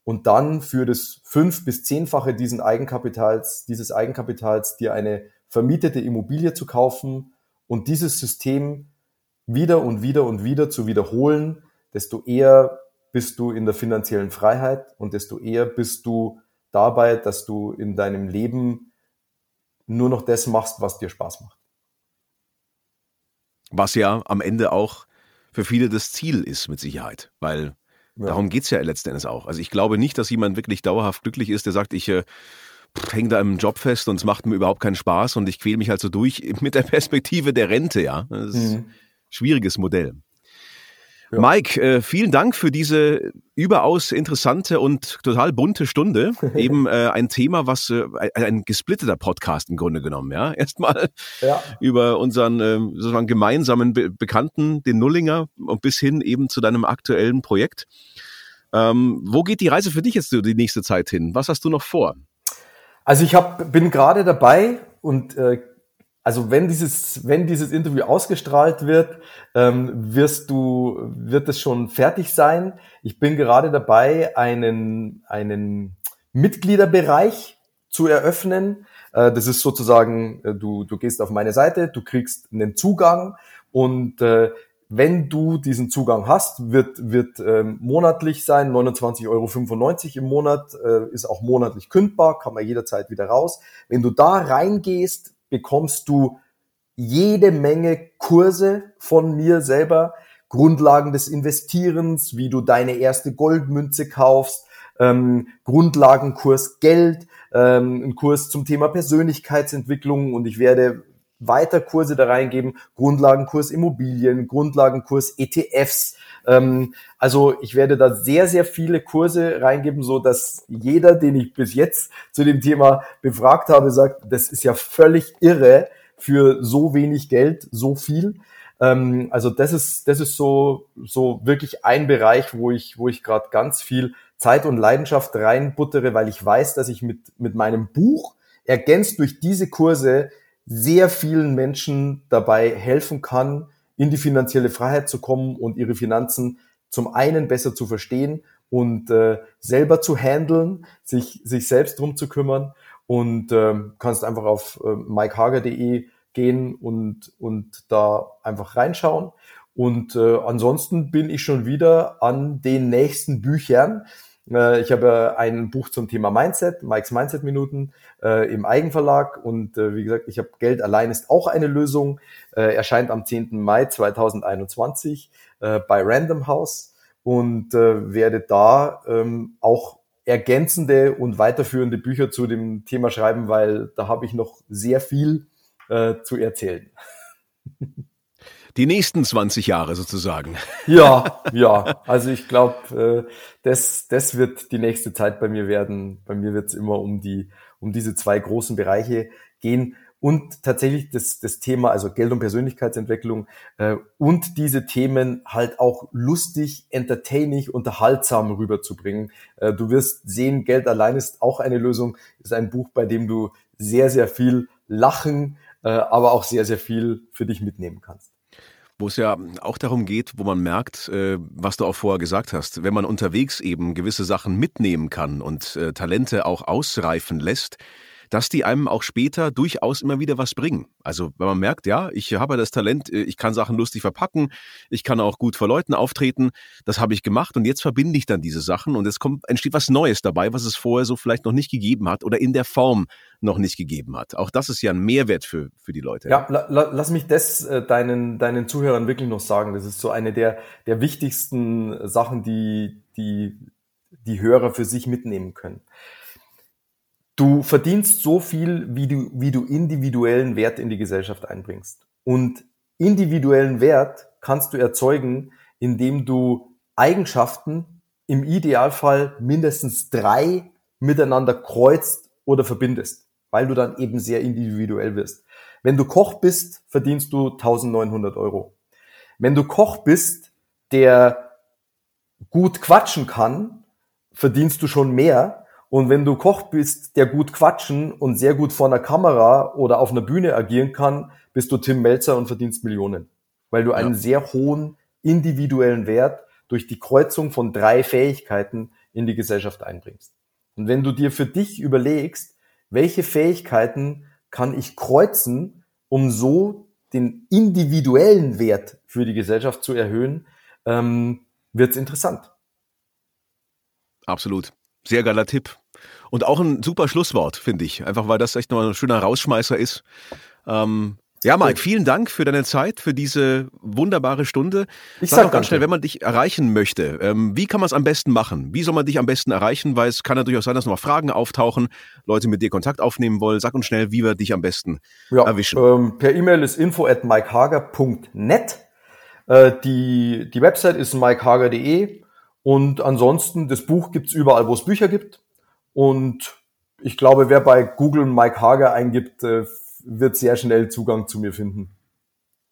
und dann für das fünf- bis zehnfache diesen Eigenkapitals, dieses Eigenkapitals dir eine vermietete Immobilie zu kaufen und dieses System wieder und wieder und wieder zu wiederholen, desto eher bist du in der finanziellen Freiheit und desto eher bist du dabei, dass du in deinem Leben nur noch das machst, was dir Spaß macht. Was ja am Ende auch für viele das Ziel ist, mit Sicherheit, weil ja. darum geht's ja letzten Endes auch. Also ich glaube nicht, dass jemand wirklich dauerhaft glücklich ist, der sagt, ich äh, hänge da im Job fest und es macht mir überhaupt keinen Spaß und ich quäle mich halt so durch (laughs) mit der Perspektive der Rente, ja. Das mhm. Schwieriges Modell. Ja. Mike, äh, vielen Dank für diese überaus interessante und total bunte Stunde. (laughs) Eben äh, ein Thema, was äh, ein gesplitteter Podcast im Grunde genommen, ja. (laughs) Erstmal ja. über unseren äh, sozusagen gemeinsamen Be Bekannten, den Nullinger, und bis hin eben zu deinem aktuellen Projekt. Ähm, wo geht die Reise für dich jetzt die nächste Zeit hin? Was hast du noch vor? Also ich hab, bin gerade dabei und äh, also wenn dieses, wenn dieses Interview ausgestrahlt wird, ähm, wirst du, wird es schon fertig sein. Ich bin gerade dabei, einen, einen Mitgliederbereich zu eröffnen. Äh, das ist sozusagen, äh, du, du gehst auf meine Seite, du kriegst einen Zugang und äh, wenn du diesen Zugang hast, wird, wird ähm, monatlich sein, 29,95 Euro im Monat, äh, ist auch monatlich kündbar, kann man jederzeit wieder raus. Wenn du da reingehst, bekommst du jede Menge Kurse von mir selber, Grundlagen des Investierens, wie du deine erste Goldmünze kaufst, ähm, Grundlagenkurs Geld, ähm, ein Kurs zum Thema Persönlichkeitsentwicklung und ich werde weiter Kurse da reingeben, Grundlagenkurs Immobilien, Grundlagenkurs ETFs. Ähm, also ich werde da sehr, sehr viele Kurse reingeben, so dass jeder, den ich bis jetzt zu dem Thema befragt habe, sagt, das ist ja völlig irre für so wenig Geld, so viel. Ähm, also das ist, das ist so, so wirklich ein Bereich, wo ich, wo ich gerade ganz viel Zeit und Leidenschaft reinbuttere, weil ich weiß, dass ich mit, mit meinem Buch ergänzt durch diese Kurse sehr vielen Menschen dabei helfen kann, in die finanzielle Freiheit zu kommen und ihre Finanzen zum einen besser zu verstehen und äh, selber zu handeln, sich, sich selbst drum zu kümmern und äh, kannst einfach auf äh, mikehager.de gehen und, und da einfach reinschauen. Und äh, ansonsten bin ich schon wieder an den nächsten Büchern. Äh, ich habe ein Buch zum Thema Mindset, Mikes Mindset Minuten äh, im Eigenverlag und äh, wie gesagt, ich habe Geld allein ist auch eine Lösung, äh, erscheint am 10. Mai 2021 äh, bei Random House und äh, werde da ähm, auch ergänzende und weiterführende Bücher zu dem Thema schreiben, weil da habe ich noch sehr viel äh, zu erzählen. (laughs) die nächsten 20 Jahre sozusagen. (laughs) Ja, ja. Also ich glaube, äh, das, das wird die nächste Zeit bei mir werden. Bei mir wird es immer um die, um diese zwei großen Bereiche gehen und tatsächlich das, das Thema, also Geld- und Persönlichkeitsentwicklung äh, und diese Themen halt auch lustig, entertaining, unterhaltsam rüberzubringen. Äh, du wirst sehen, Geld allein ist auch eine Lösung, ist ein Buch, bei dem du sehr, sehr viel lachen, äh, aber auch sehr, sehr viel für dich mitnehmen kannst wo es ja auch darum geht, wo man merkt, äh, was du auch vorher gesagt hast, wenn man unterwegs eben gewisse Sachen mitnehmen kann und äh, Talente auch ausreifen lässt, dass die einem auch später durchaus immer wieder was bringen. Also wenn man merkt, ja, ich habe das Talent, äh, ich kann Sachen lustig verpacken, ich kann auch gut vor Leuten auftreten, das habe ich gemacht und jetzt verbinde ich dann diese Sachen und es kommt, entsteht was Neues dabei, was es vorher so vielleicht noch nicht gegeben hat oder in der Form noch nicht gegeben hat. Auch das ist ja ein Mehrwert für, für die Leute. Ja, la, la, lass mich das äh, deinen, deinen Zuhörern wirklich noch sagen. Das ist so eine der, der wichtigsten Sachen, die, die die Hörer für sich mitnehmen können. Du verdienst so viel, wie du, wie du individuellen Wert in die Gesellschaft einbringst. Und individuellen Wert kannst du erzeugen, indem du Eigenschaften im Idealfall mindestens drei miteinander kreuzt oder verbindest, weil du dann eben sehr individuell wirst. Wenn du Koch bist, verdienst du 1900 Euro. Wenn du Koch bist, der gut quatschen kann, verdienst du schon mehr. Und wenn du Koch bist, der gut quatschen und sehr gut vor einer Kamera oder auf einer Bühne agieren kann, bist du Tim Melzer und verdienst Millionen. Weil du einen sehr hohen individuellen Wert durch die Kreuzung von drei Fähigkeiten in die Gesellschaft einbringst. Und wenn du dir für dich überlegst, welche Fähigkeiten kann ich kreuzen, um so den individuellen Wert für die Gesellschaft zu erhöhen, ähm, wird es interessant. Absolut. Sehr geiler Tipp. Und auch ein super Schlusswort, finde ich. Einfach weil das echt noch ein schöner Rausschmeißer ist. Ähm, ja, Mike, vielen Dank für deine Zeit, für diese wunderbare Stunde. Ich sag, sag ganz schnell, wenn man dich erreichen möchte, ähm, wie kann man es am besten machen? Wie soll man dich am besten erreichen? Weil es kann ja durchaus sein, dass noch Fragen auftauchen, Leute mit dir Kontakt aufnehmen wollen. Sag uns schnell, wie wir dich am besten ja, erwischen. Ähm, per E-Mail ist info at mikehager.net. Äh, die, die Website ist mikehager.de und ansonsten, das Buch gibt's überall, wo es Bücher gibt. Und ich glaube, wer bei Google Mike Hager eingibt, äh, wird sehr schnell Zugang zu mir finden.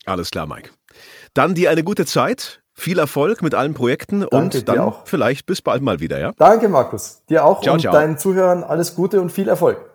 Alles klar, Mike. Dann dir eine gute Zeit, viel Erfolg mit allen Projekten Danke, und dann vielleicht bis bald mal wieder, ja? Danke, Markus. Dir auch ciao, und ciao. deinen Zuhörern alles Gute und viel Erfolg.